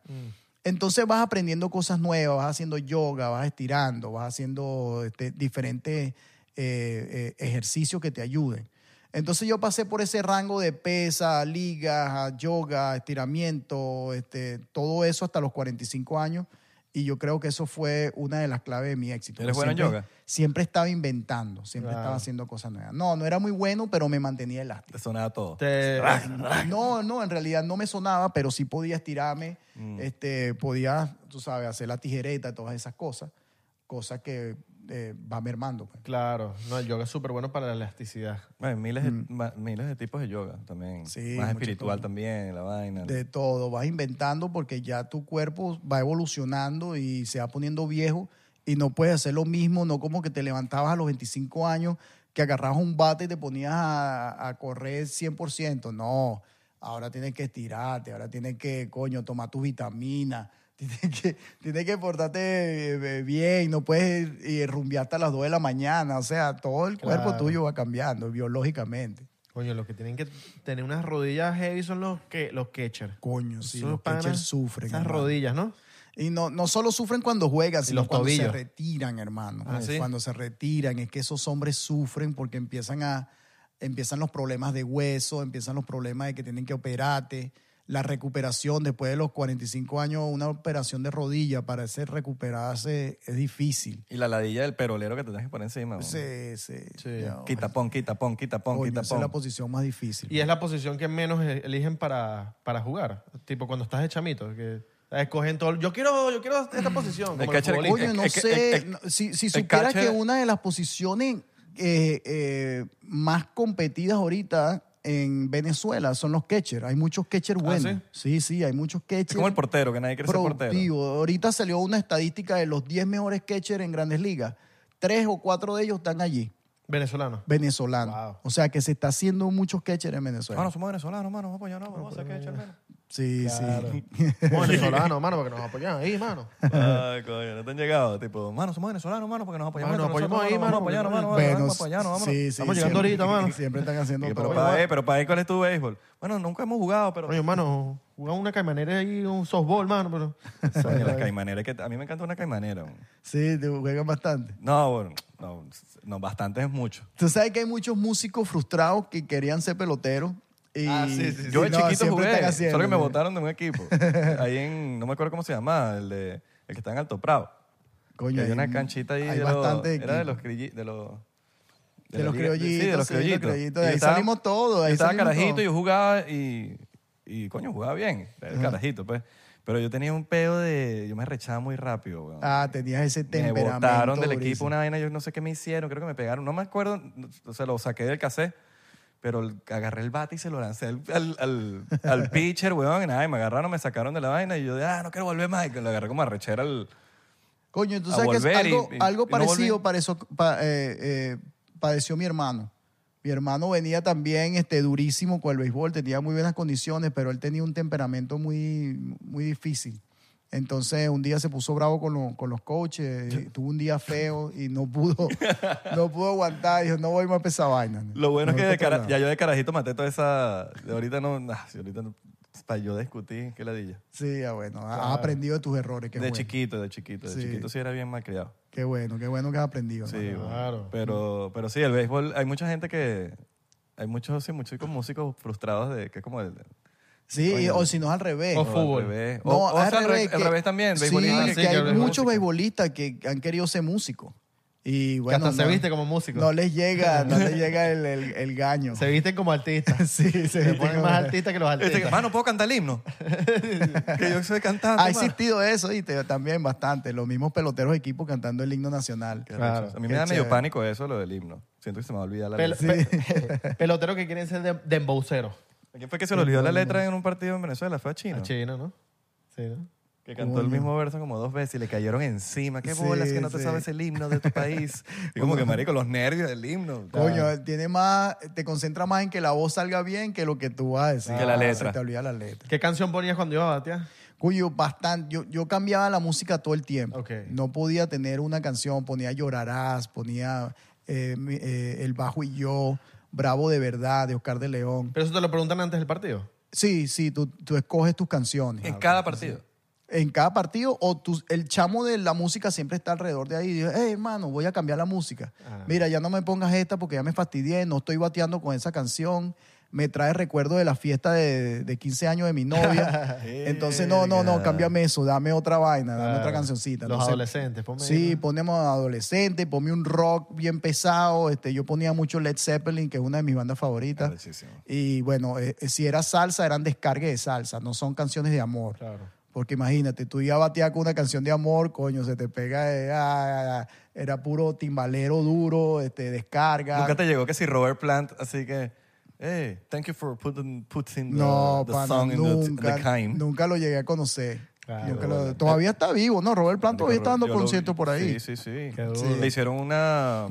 Entonces vas aprendiendo cosas nuevas, vas haciendo yoga, vas estirando, vas haciendo este, diferentes eh, eh, ejercicios que te ayuden. Entonces yo pasé por ese rango de pesa, ligas, yoga, estiramiento, este, todo eso hasta los 45 años y yo creo que eso fue una de las claves de mi éxito. ¿Eres bueno en Siempre- yoga? Siempre estaba inventando, siempre Claro. estaba haciendo cosas nuevas. No, no era muy bueno, pero me mantenía elástico. Te sonaba todo. Te- No, no, en realidad no me sonaba, pero sí podía estirarme, Mm. este, podía, tú sabes, hacer la tijereta, todas esas cosas, cosas que eh, va mermando. pues. Claro, no, el yoga es súper bueno para la elasticidad. Bueno, hay miles, de, ma- miles de tipos de yoga también. Mm. Sí, Más mucho espiritual todo. también, la vaina. De todo, vas inventando porque ya tu cuerpo va evolucionando y se va poniendo viejo y no puedes hacer lo mismo, no como que te levantabas a los 25 años, que agarrabas un bate y te ponías a, a correr 100%. No, ahora tienes que estirarte, ahora tienes que, coño, tomar tus vitaminas, tienes que, tienes que portarte eh, bien, no puedes eh, rumbearte a las 2 de la mañana, o sea, todo el cuerpo tuyo va cambiando biológicamente. Coño, los que tienen que tener unas rodillas heavy son los que los catchers. Coño, sí, los panas, pitchers sufren. Esas hermano. rodillas, ¿no? Y no, no solo sufren cuando juegan, sino los cuando se retiran, hermano. Ah, ¿sí? Cuando se retiran, es que esos hombres sufren porque empiezan a empiezan los problemas de hueso, empiezan los problemas de que tienen que operarte, la recuperación después de los 45 años, una operación de rodilla para ese recuperarse es difícil. Y la ladilla del perolero que te tienes que poner encima. ¿no? Sí, sí. Sí. Ya, Quita, pon, quita, pon, quita, pon, coño, quita, esa es la posición más difícil. Y es la posición que menos e- eligen para, para jugar. Tipo cuando estás de chamito, que escogen todo. Yo quiero, yo quiero esta posición. Como El catcher- futbolistas. Coño, no sé. si si el supiera catcher- que una de las posiciones eh, eh, más competidas ahorita en Venezuela son los catchers. Hay muchos catchers buenos. sí? sí, hay muchos catchers. Es como el portero, que nadie quiere ser portero. Ahorita salió una estadística de los 10 mejores catchers en grandes ligas. Tres o cuatro de ellos están allí, Venezolano. venezolanos. Wow. O sea que se está haciendo muchos catchers en Venezuela. Mano, somos venezolanos, mano. Vamos a apoyarnos, vamos a ser catcher, mano. Sí, Claro. sí. Somos venezolanos, mano, porque nos apoyan ahí, mano. Ay, coño, no te han llegado. Tipo, mano, somos venezolanos, mano, porque nos apoyamos. Mano, nos entre apoyamos nosotros, ahí, Vamos a mano, apoyarnos, mano. porque- Vamos Bueno, a apoyarnos, vámonos. sí, sí, Estamos llegando siempre- ahorita, mano. Siempre están haciendo Y, todo. pero para ahí, pero para ahí, ¿cuál es tu béisbol? Bueno, nunca hemos jugado, pero... Oye, mano, jugamos una caimanera ahí, un softball, mano, pero... Coño, las caimaneras, que a mí me encanta una caimanera. man. Sí, te juegan bastante. No, bueno, no, no, bastante es mucho. Tú sabes que hay muchos músicos frustrados que querían ser peloteros. Y, Ah, sí, sí, sí. Yo de no, chiquito siempre jugué, están haciendo, solo que me ¿no? votaron de un equipo. Ahí en, no me acuerdo cómo se llama, el, de, el que está en Alto Prado. Coño, hay una un- canchita ahí hay de los, bastante era de los, crilli- de los De los liga- criollitos, Sí, de los sí, de los criollitos. Y Ahí estaba- salimos todos, ahí Yo estaba salimos carajito, todos. yo jugaba y, y coño, jugaba bien. El carajito, pues. Pero yo tenía un pedo de... Yo me rechaba muy rápido, weón. Ah, tenías ese me temperamento. botaron del equipo durísimo. una vaina, yo no sé qué me hicieron, creo que me pegaron, no me acuerdo, o sea, lo saqué del cassette, pero agarré el bate y se lo lancé al, al, al, al pitcher, weón, y nada, y me agarraron, me sacaron de la vaina y yo de, ah, no quiero volver más, y lo agarré como a rechera al... Coño, tú a sabes que es volver y- algo, y- algo y no parecido pareció- pa- eh, eh, padeció mi hermano. Mi hermano venía también este, durísimo con el béisbol, tenía muy buenas condiciones, pero él tenía un temperamento muy, muy difícil. Entonces un día se puso bravo con, lo- con los coaches, y tuvo un día feo y no pudo, no pudo aguantar. Dijo, no voy más a esa vaina. Lo bueno es que de cara- ya yo de carajito maté toda esa... de ahorita no, ah, si ahorita no, para yo discutir, qué ladilla. Sí, ah, bueno, has aprendido de tus errores. Qué de bueno. chiquito, de chiquito, de Sí. chiquito sí era bien malcriado. Qué bueno, qué bueno que has aprendido. Sí, bueno. Claro. Pero, pero sí, el béisbol, hay mucha gente que... Hay muchos, sí, muchos músicos frustrados de que es como el... Sí, Coño. o si no es al revés. O al fútbol. revés. No, O, o al sea, revés, revés, al revés también. Sí, que que hay de muchos beisbolistas que han querido ser músicos. Y Que bueno, hasta se no- viste como músico. No les llega, no les llega el, el- el gaño. Se visten como artistas. sí, se Se ponen como- más artistas que los Este, artistas. mano, ¿puedo cantar el himno? que yo soy cantante. Ha existido eso y te- también bastante. Los mismos peloteros de equipo cantando el himno nacional. Claro. A mí Qué me da medio pánico eso, lo del himno. Siento que se me va a olvidar la Pel- pe- peloteros que quieren ser de, dembowceros. ¿A quién fue que se le olvidó la letra en un partido en Venezuela? Fue a Chino. A Chino, ¿no? Sí, ¿no? Que cantó el mismo verso como dos veces y le cayeron encima. ¿Qué Sí, bolas que no te sí. sabes el himno de tu país? Y como que, marico, los nervios del himno. Coño, tiene más, te concentra más en que la voz salga bien que lo que tú vas a decir. Que la Ah, letra. Se te olvida la letra. ¿Qué canción ponías cuando iba a batear? Cuyo bastante, yo, yo cambiaba la música todo el tiempo. Ok. No podía tener una canción, ponía Llorarás, ponía eh, mi- eh, El Bajo y Yo, Bravo de Verdad, de Oscar de León. Pero eso te lo preguntan antes del partido. Sí, sí, tú, tú escoges tus canciones. En cada partido. En cada partido, o tú- el chamo de la música siempre está alrededor de ahí. Y dice, hey, hermano, voy a cambiar la música. Ah. Mira, ya no me pongas esta porque ya me fastidié, no estoy bateando con esa canción. Me trae recuerdo de la fiesta de, de 15 años de mi novia. Entonces, no, no, no, cámbiame eso, dame otra vaina, dame Claro. otra cancioncita. Los Entonces, adolescentes, ponme Sí, ponemos adolescente, ponme un rock bien pesado. Este, yo ponía mucho Led Zeppelin, que es una de mis bandas favoritas. Arrechísimo. Y bueno, eh, si era salsa, eran descargues de salsa, no son canciones de amor. Claro. Porque imagínate, tú ibas a batear con una canción de amor, coño, se te pega, eh, ah, ah, ah, era puro timbalero duro, este, descarga. Nunca te llegó que si Robert Plant, así que, hey, thank you for putting, putting the, no, the pana, song in the, nunca, the Kime. nunca lo llegué a conocer. Claro, Nunca lo- bueno. todavía está vivo, ¿no? Robert Plant todavía está dando Yo lo- conciertos por ahí. Sí, sí, sí. Qué duro. Le hicieron una,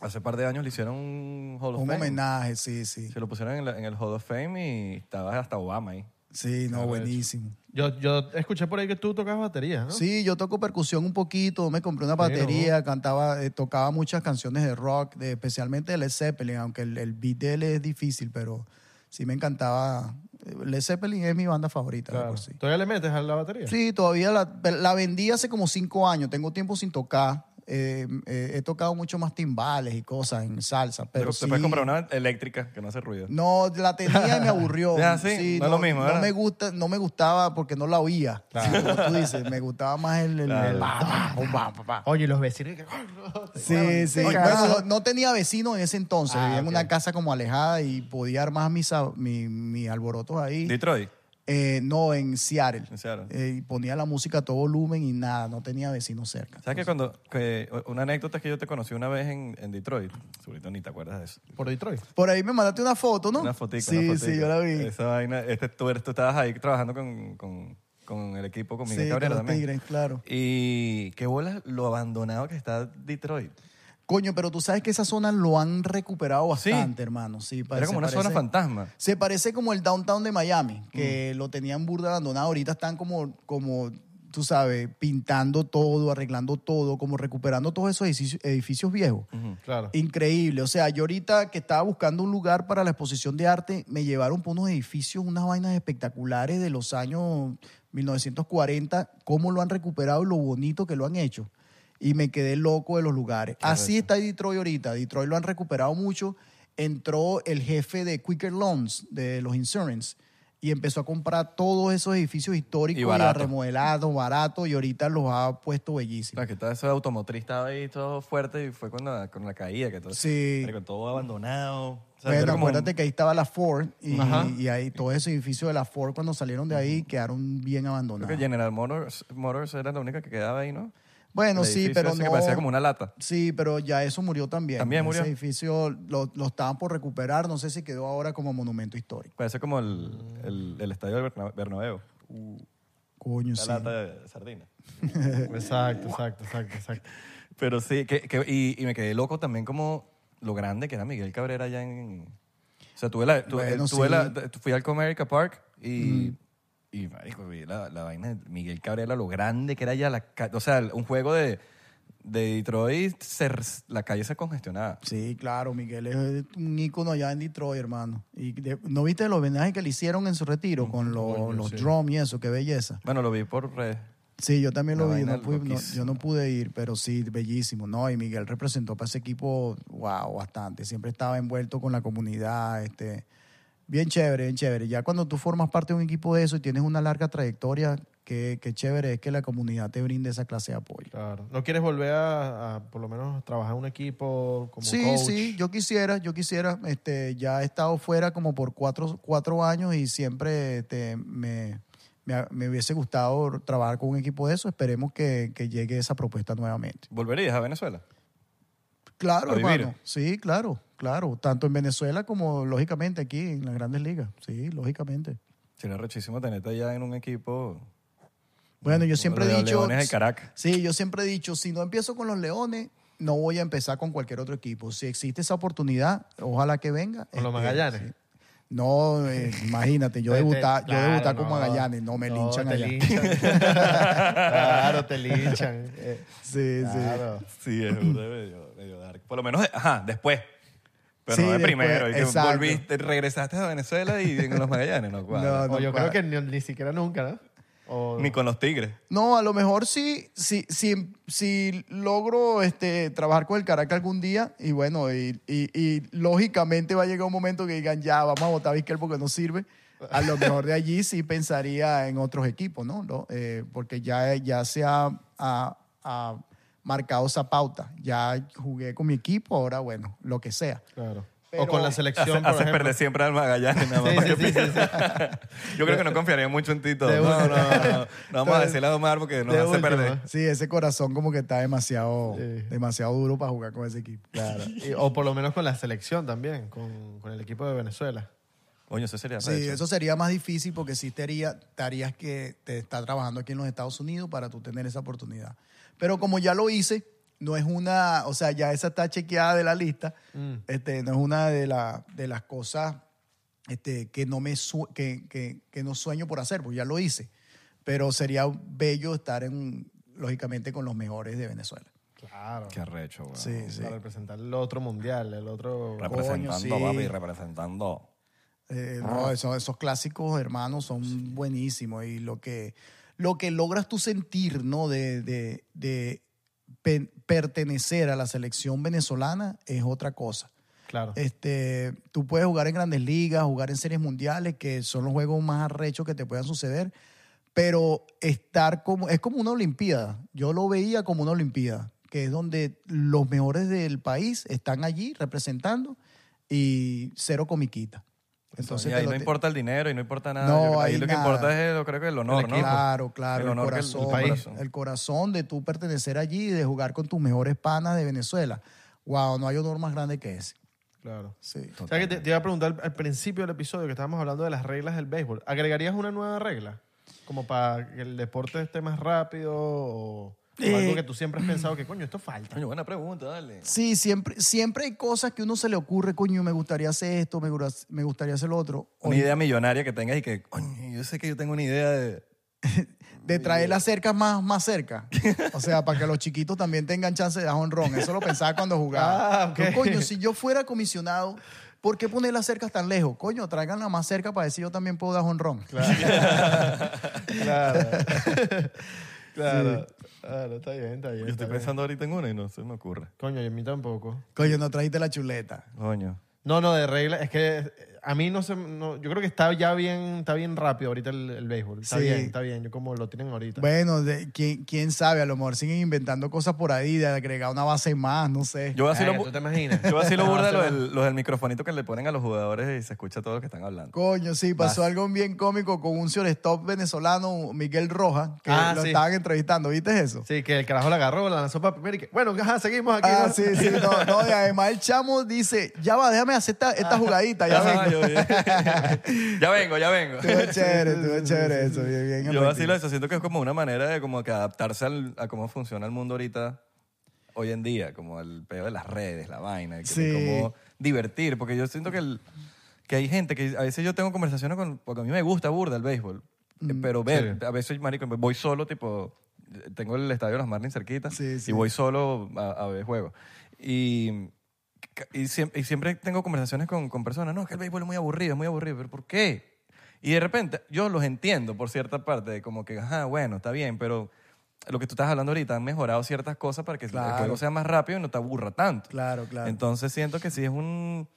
hace un par de años le hicieron un Hall of Un Fame. homenaje, sí, sí. Se lo pusieron en, la- en el Hall of Fame y estaba hasta Obama ahí. Sí, no, buenísimo. Yo, yo escuché por ahí que tú tocabas batería, ¿no? Sí, yo toco percusión un poquito, me compré una batería, cantaba, eh, tocaba muchas canciones de rock, de, especialmente de Led Zeppelin, aunque el, el beat de él es difícil, pero sí me encantaba. Eh, Led Zeppelin es mi banda favorita, de Claro. por sí. ¿Todavía le metes a la batería? Sí, todavía la, la vendí hace como cinco años, tengo tiempo sin tocar. Eh, eh, he tocado mucho más timbales y cosas en salsa, pero te sí- puedes comprar una eléctrica que no hace ruido. No, la tenía y me aburrió. Ah, sí, no es lo mismo, No ¿verdad? me, gusta, no me gustaba porque no la oía. Como tú dices, me gustaba más el... el- Claro. el-. Oye, los vecinos. que- Sí, sí. Oye, Bueno, carajo. no, tenía vecinos en ese entonces. Ah, Vivía en una casa como alejada y podía armar mis, a- mi- mis alborotos ahí. Detroit. Eh, no, en Seattle. En Seattle. Eh, y ponía la música a todo volumen y nada, no tenía vecinos cerca. ¿Sabes que cuando... que una anécdota es que yo te conocí una vez en, en Detroit. Ahorita ni te acuerdas de eso. Por Detroit. Por ahí me mandaste una foto, ¿no? Una fotica, Sí, una sí, yo la vi. Esa vaina... Este, tú, eres- tú estabas ahí trabajando con, con, con el equipo, con Miguel Sí, Cabrera con los también. Tigres, claro. Y qué bola lo abandonado que está Detroit. Coño, pero tú sabes que esa zona lo han recuperado Sí. bastante, hermano. Sí, Era como una zona fantasma. Se parece como el downtown de Miami, que Mm. lo tenían burda abandonado. Ahorita están como, como, tú sabes, pintando todo, arreglando todo, como recuperando todos esos edificios, edificios viejos. Claro. Increíble. O sea, yo ahorita que estaba buscando un lugar para la exposición de arte, me llevaron por unos edificios, unas vainas espectaculares de los años 1940, cómo lo han recuperado y lo bonito que lo han hecho. Y me quedé loco de los lugares. Así está Detroit ahorita. Detroit lo han recuperado mucho. Entró el jefe de Quicker Loans, de los insurance, y empezó a comprar todos esos edificios históricos Y y, barato. remodelados, barato, y ahorita los ha puesto bellísimos. Claro, que todo ese automotriz estaba ahí todo fuerte y fue con la, con la caída. Que todo, Sí. Marico, todo abandonado. O sea, Bueno, era como acuérdate que ahí estaba la Ford y, y ahí todos esos edificios de la Ford cuando salieron de ahí quedaron bien Creo abandonados. que General Motors, Motors era la única que quedaba ahí, ¿no? Bueno, El sí, pero ese no. que parecía como una lata. Sí, pero ya eso murió también. ¿También murió? Ese edificio lo, lo estaban por recuperar, no sé si quedó ahora como monumento histórico. Parece como el, el, el estadio del Berna- Bernabéu. Coño, La sí. lata de sardina. Exacto, exacto, exacto, exacto. Pero sí, que, que- y, y me quedé loco también como lo grande que era Miguel Cabrera allá en... O sea, tuve la, tuve- Bueno, tuve sí. la- fui al Comerica Park y... Y, marico, vi la, la vaina de Miguel Cabrera, lo grande que era ya la... ca- O sea, un juego de, de Detroit, se- la calle se congestionaba. Sí, claro, Miguel es un ícono allá en Detroit, hermano. Y de- ¿No viste el homenaje que le hicieron en su retiro con los, coño, los sí. drums y eso? Qué belleza. Bueno, lo vi por redes. Sí, yo también lo vi. vaina no pude- no- yo no pude ir, pero sí, bellísimo. No, y Miguel representó para ese equipo, wow, bastante. Siempre estaba envuelto con la comunidad. Este, bien chévere, bien chévere. Ya cuando tú formas parte de un equipo de eso y tienes una larga trayectoria, qué, qué chévere es que la comunidad te brinde esa clase de apoyo. Claro. ¿No quieres volver a, a, por lo menos, trabajar en un equipo como sí, coach? sí, yo quisiera, yo quisiera. Este, ya he estado fuera como por cuatro, cuatro años y siempre este, me, me, me hubiese gustado trabajar con un equipo de eso. Esperemos que, que llegue esa propuesta nuevamente. ¿Volverías a Venezuela? Claro, hermano. Sí, claro, claro. Tanto en Venezuela como, lógicamente, aquí en las grandes ligas. Sí, lógicamente. Sería rechísimo tenerte allá en un equipo... Bueno, yo siempre he los dicho... Leones de Caracas. Sí, yo siempre he dicho, si no empiezo con los Leones, no voy a empezar con cualquier otro equipo. Si existe esa oportunidad, ojalá que venga. ¿Con los Este, Magallanes? sí. No, eh, imagínate, yo debutar, yo claro, debutar con no. Magallanes, no me linchan te allá. linchan. claro, te linchan. Eh, Sí, sí. claro. Sí, es medio, medio dark. Por lo menos, ajá, después. Pero Sí, no de después, primero. Y que exacto. volviste, regresaste a Venezuela y en los Magallanes, no cuadra. No, O yo cuadra. creo que ni, ni siquiera nunca, ¿no? O- Ni con los tigres. No, a lo mejor sí, sí, sí, si logro este, trabajar con el Caracas algún día y bueno, y, y- y lógicamente va a llegar un momento que digan ya, vamos a votar a Vizquel porque no sirve. A lo mejor de allí sí pensaría en otros equipos, ¿no? ¿No? Eh, porque ya, ya se ha, ha- ha marcado esa pauta. Ya jugué con mi equipo, ahora bueno, lo que sea. Claro. Pero- o con la Hace- selección, haces ejemplo. perder siempre al Magallanes. Nada más Sí, para sí, que sí, sí, pierda. Yo creo que no confiaría mucho en ti todo. No, no, no, no. No vamos a decirle a Omar porque nos De hace última. perder. Sí, ese corazón como que está demasiado, Sí. demasiado duro para jugar con ese equipo. Claro. Y- o por lo menos con la selección también, con, con el equipo de Venezuela. Coño, eso sería Sí, eso sería más difícil porque sí te haría, te harías que te está trabajando aquí en los Estados Unidos para tú tener esa oportunidad. Pero como ya lo hice, no es una, o sea, ya esa está chequeada de la lista, Mm. este, no es una de, la- de las cosas este, que, no me su- que, que- que no sueño por hacer, porque ya lo hice. Pero sería bello estar, en, lógicamente, con los mejores de Venezuela. Claro. Qué arrecho, güey. Sí, sí. Para representar el otro mundial, el otro... Representando, Coño, sí. papi, representando. Eh, Ah. no, esos, esos clásicos, hermanos, son buenísimos. Y lo que, lo que logras tú sentir, ¿no? De, de, de pe- pertenecer a la selección venezolana es otra cosa. Claro. Este, tú puedes jugar en grandes ligas, jugar en series mundiales, que son los juegos más arrechos que te puedan suceder, pero estar como, es como una olimpiada. Yo lo veía como una olimpiada, que es donde los mejores del país están allí representando y cero comiquita. Entonces, y ahí no importa el dinero y no importa nada. No, Yo- ahí, ahí lo que importa es, yo creo que el honor, El ¿no? Claro, claro, El el, honor que el- el corazón, país. el corazón de tú pertenecer allí y de jugar con tus mejores panas de Venezuela. Wow, no hay honor más grande que ese. Claro. Sí. O sea, que te, te iba a preguntar al, principio del episodio que estábamos hablando de las reglas del béisbol. ¿Agregarías una nueva regla? Como para que el deporte esté más rápido o Eh, algo que tú siempre has pensado que, coño, esto falta. Coño, buena pregunta, dale. Sí, siempre, siempre hay cosas que uno se le ocurre, coño, me gustaría hacer esto, me, me gustaría hacer lo otro. Una idea millonaria que tengas y que, coño, yo sé que yo tengo una idea de... de traer las cercas más, más cerca. O sea, para que los chiquitos también tengan chance de dar honrón. Eso lo pensaba cuando jugaba. Ah. Yo, coño, si yo fuera comisionado, ¿por qué poner las cercas tan lejos? Coño, traiganla más cerca para decir yo también puedo dar honrón. Claro. claro. Claro, está bien, está bien. Yo estoy bien. pensando ahorita en una y no se me ocurre. Coño, y a mí tampoco. Coño, no trajiste la chuleta. Coño. No, no, de regla. Es que a mí no se... No, yo creo que está ya bien, está bien rápido ahorita el, el béisbol. Está Sí. bien, está bien. Yo como lo tienen ahorita. Bueno, de- ¿quién, quién sabe, a lo mejor siguen inventando cosas por ahí, de agregar una base más, no sé. Yo así Verga, lo, ¿Tú te imaginas? yo así lo burda se lo va- del, lo del microfonito que le ponen a los jugadores y se escucha todo lo que están hablando. Coño, sí, pasó algo bien cómico con un shortstop venezolano, Miguel Rojas, que Ah, lo sí. estaban entrevistando, ¿viste eso? Sí, que el carajo la agarró, la lanzó para primero y que, bueno, ajá, seguimos aquí. Ah, ¿no? sí, sí, no, no, y además el chamo dice, ya va, déjame hacer esta, esta jugadita, ya vengo. Yo- ya vengo, ya vengo. Estuvo chévere, estuvo chévere eso, bien, bien Yo efectivo. así lo eso, siento que es como una manera de como que adaptarse al- a cómo funciona el mundo ahorita, hoy en día, como el peor de las redes, la vaina, que Sí. como divertir, porque yo siento que, el- que hay gente que a veces yo tengo conversaciones con, porque a mí me gusta burda el béisbol, eh, Mm, pero ver, a veces, marico, voy solo, tipo, tengo el estadio de los Marlins cerquita Sí, sí. y voy solo a, a ver juegos. Y, y, siempre, y siempre tengo conversaciones con, con personas, no, es que el béisbol es muy aburrido, es muy aburrido, pero ¿por qué? Y de repente yo los entiendo por cierta parte, de como que, ajá, bueno, está bien, pero lo que tú estás hablando ahorita, han mejorado ciertas cosas para que el Claro. juego sea más rápido y no te aburra tanto. Claro, claro. Entonces siento que sí es un...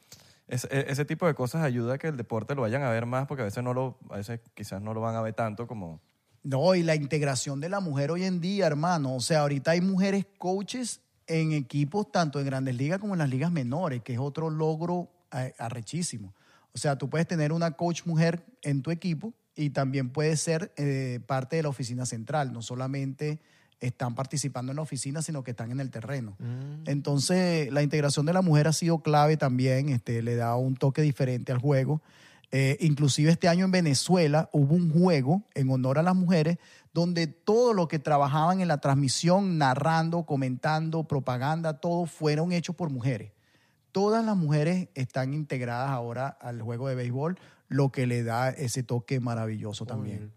es- e- ese tipo de cosas ayuda a que el deporte lo vayan a ver más porque a veces no lo a veces quizás no lo van a ver tanto como No, y la integración de la mujer hoy en día, hermano. O sea, ahorita hay mujeres coaches en equipos tanto en grandes ligas como en las ligas menores, que es otro logro eh, arrechísimo. O sea, tú puedes tener una coach mujer en tu equipo y también puede ser eh, parte de la oficina central. No solamente están participando en la oficina, sino que están en el terreno. Entonces, la integración de la mujer ha sido clave también, este, le da un toque diferente al juego. Eh, inclusive este año en Venezuela hubo un juego en honor a las mujeres donde todo lo que trabajaban en la transmisión, narrando, comentando, propaganda, todo fueron hechos por mujeres. Todas las mujeres están integradas ahora al juego de béisbol, lo que le da ese toque maravilloso también.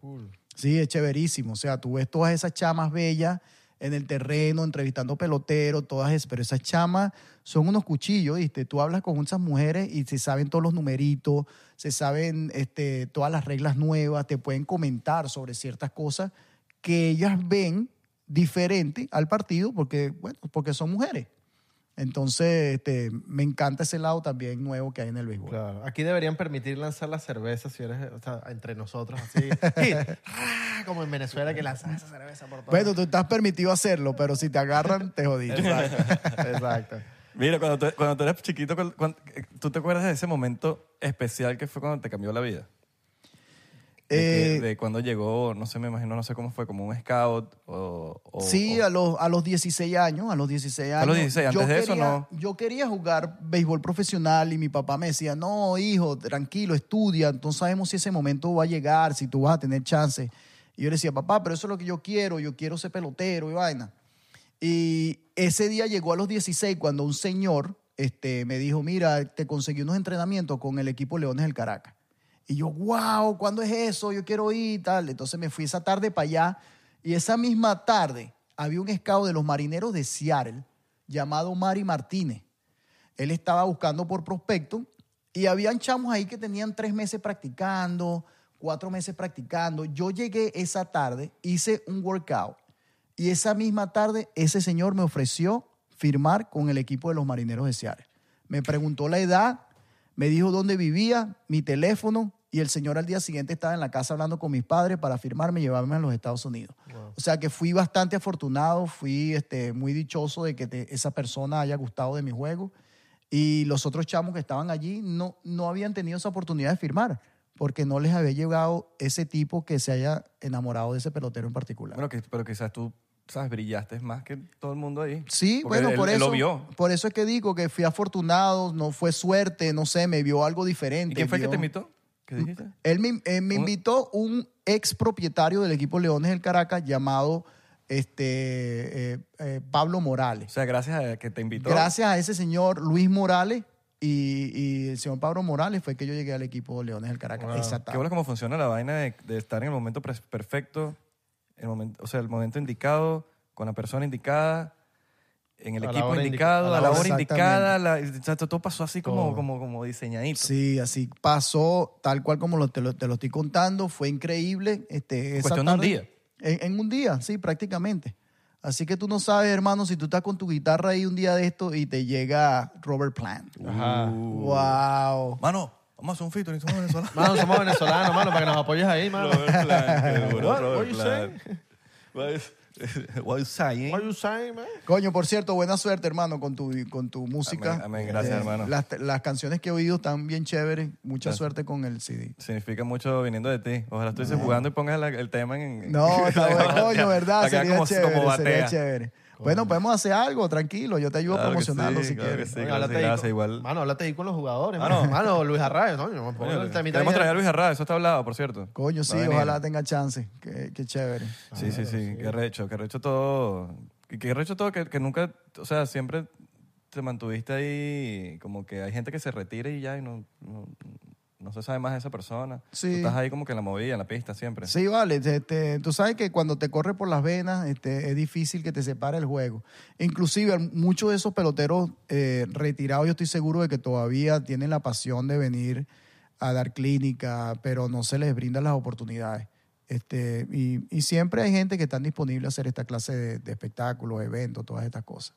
Sí, es chéverísimo. O sea, tú ves todas esas chamas bellas en el terreno, entrevistando peloteros, todas esas, pero esas chamas son unos cuchillos, ¿viste? Tú hablas con esas mujeres y se saben todos los numeritos, se saben este, todas las reglas nuevas, te pueden comentar sobre ciertas cosas que ellas ven diferente al partido porque, bueno, porque son mujeres. Entonces, este, me encanta ese lado también nuevo que hay en el béisbol. Claro. Aquí deberían permitir lanzar la cerveza si eres, o sea, entre nosotros, así. ¡Ah! Como en Venezuela que lanzan esa cerveza por todo. Bueno, tú estás permitido hacerlo, pero si te agarran, te jodiste. Exacto. Exacto. Mira, cuando tú, cuando tú eres chiquito, cuan- ¿tú te acuerdas de ese momento especial que fue cuando te cambió la vida? De, que- Eh, de cuando llegó, no sé, me imagino, no sé cómo fue, como un scout o... o- Sí, o- a los, a los 16 años, a los 16 años. A los 16, antes yo de eso, no. Yo quería jugar béisbol profesional y mi papá me decía, no, hijo, tranquilo, estudia, no sabemos si ese momento va a llegar, si tú vas a tener chance. Y yo le decía, papá, pero eso es lo que yo quiero, yo quiero ser pelotero y vaina. Y ese día llegó a los 16 cuando un señor este, me dijo, mira, te conseguí unos entrenamientos con el equipo Leones del Caracas. Y yo, wow, ¿cuándo es eso? Yo quiero ir y tal. Entonces me fui esa tarde para allá y esa misma tarde había un scout de los marineros de Seattle llamado Mari Martínez. Él estaba buscando por prospecto y habían chamos ahí que tenían tres meses practicando, cuatro meses practicando. Yo llegué esa tarde, hice un workout Y esa misma tarde, ese señor me ofreció firmar con el equipo de los marineros de Seattle. Me preguntó la edad, me dijo dónde vivía, mi teléfono, y el señor al día siguiente estaba en la casa hablando con mis padres para firmarme y llevarme a los Estados Unidos. O sea que fui bastante afortunado, fui este, muy dichoso de que te- esa persona haya gustado de mi juego. Y los otros chamos que estaban allí no, no habían tenido esa oportunidad de firmar, porque no les había llegado ese tipo que se haya enamorado de ese pelotero en particular. Bueno, que- pero quizás tú, ¿sabes? Brillaste más que todo el mundo ahí. Sí, Porque bueno, él- por él eso. lo vio. Por eso es que digo que fui afortunado, no fue suerte, no sé, me vio algo diferente. ¿Y quién fue el que te invitó? ¿Qué dijiste? Él me, eh, me invitó un ex propietario del equipo Leones del Caracas llamado este, eh, eh, Pablo O Morales. sea, gracias a que te invitó. Gracias a ese señor Luis Morales y, y el señor Pablo Morales fue que yo llegué al equipo Leones del Caracas. Wow. Exactamente. Qué bueno cómo funciona la vaina de, de estar en el momento perfecto, el momento, o sea, el momento indicado, con la persona indicada, en el A equipo indicado, a la a la hora. indicada. la- o sea, todo pasó así como, Todo. como, como diseñadito. Sí, así pasó, tal cual como lo- te, lo, te lo estoy contando. Fue increíble. Este, esa Cuestión de un tarde. día. En, en un día, sí, prácticamente. Así que tú no sabes, hermano, si tú estás con tu guitarra ahí un día de esto y te llega Robert Plant. Ajá. Wow. Mano, vamos a hacer un featuring, somos venezolanos. Mano, somos venezolanos, mano, para que nos apoyes ahí, mano. Robert Plant, qué duro, What? Robert What you Plant. What is- What you saying? What you saying, man? Coño, por cierto, buena suerte, hermano, con tu, con tu música. Amén, amén. Gracias, hermano. Las, las canciones que he oído están bien chéveres. Mucha Gracias. suerte con el CD. Significa mucho viniendo de ti. Ojalá estuvieses jugando y pongas la- el tema en... No, está bueno, coño, ¿verdad? Para que Sería vea como- chévere, como sería batea. chévere. Bueno, podemos hacer algo, tranquilo. Yo te ayudo Claro a que promocionarlo sí, si claro quieres. sí. Oye, gracias, háblate ahí gracias, igual. Mano, háblate ahí con los jugadores, Mano. mano. Mano, Luis Arrayo, ¿no? El temita Queremos traer a Luis Arraez, eso está hablado, por cierto. Coño, sí, ojalá tenga chance. Qué, qué chévere. Sí, sí, sí, qué recho, qué recho todo. Qué recho todo que, que nunca, o sea, siempre te mantuviste ahí, como que hay gente que se retira y ya y no, no, no se sabe más de esa persona. Sí. Tú estás ahí como que en la movida, en la pista siempre. Sí, vale. Este, tú sabes que cuando te corre por las venas este, es difícil que te separe el juego. Inclusive muchos de esos peloteros eh, retirados yo estoy seguro de que todavía tienen la pasión de venir a dar clínica, pero no se les brindan las oportunidades. Este, y, y siempre hay gente que están disponible a hacer esta clase de, de espectáculos, eventos, todas estas cosas.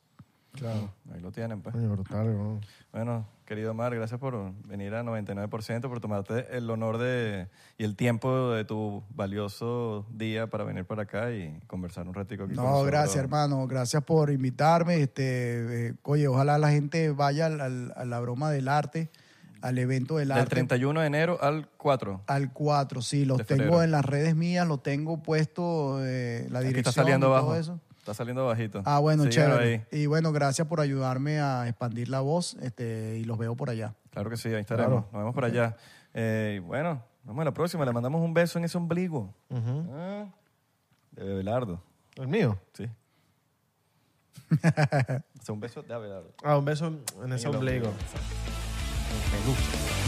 Claro. Ahí lo tienen, pues. Brutal. Bueno, querido Omar, gracias por venir a 99%, por tomarte el honor de, y el tiempo de tu valioso día para venir para acá y conversar un ratico aquí No, gracias, hermano. Gracias por invitarme. Este, eh, oye, ojalá la gente vaya al- al- a la broma del arte, al evento del Del arte. 31 de enero al 4. Al 4, sí, los De tengo febrero. en las redes mías, lo tengo puesto, eh, la Aquí dirección está saliendo y todo abajo. eso. Está saliendo bajito. Ah, bueno, Síguelo chévere. ahí. Y bueno, gracias por ayudarme a expandir la voz este, y los veo por allá. Claro que sí, ahí estaremos. Nos vemos por allá. Eh, y bueno, nos vemos a la próxima. Le mandamos un beso en ese ombligo. Ah, de Bebelardo. ¿El mío? Sí. o sea, un beso de Abelardo. Ah, un beso en ese En el ombligo. Me gusta.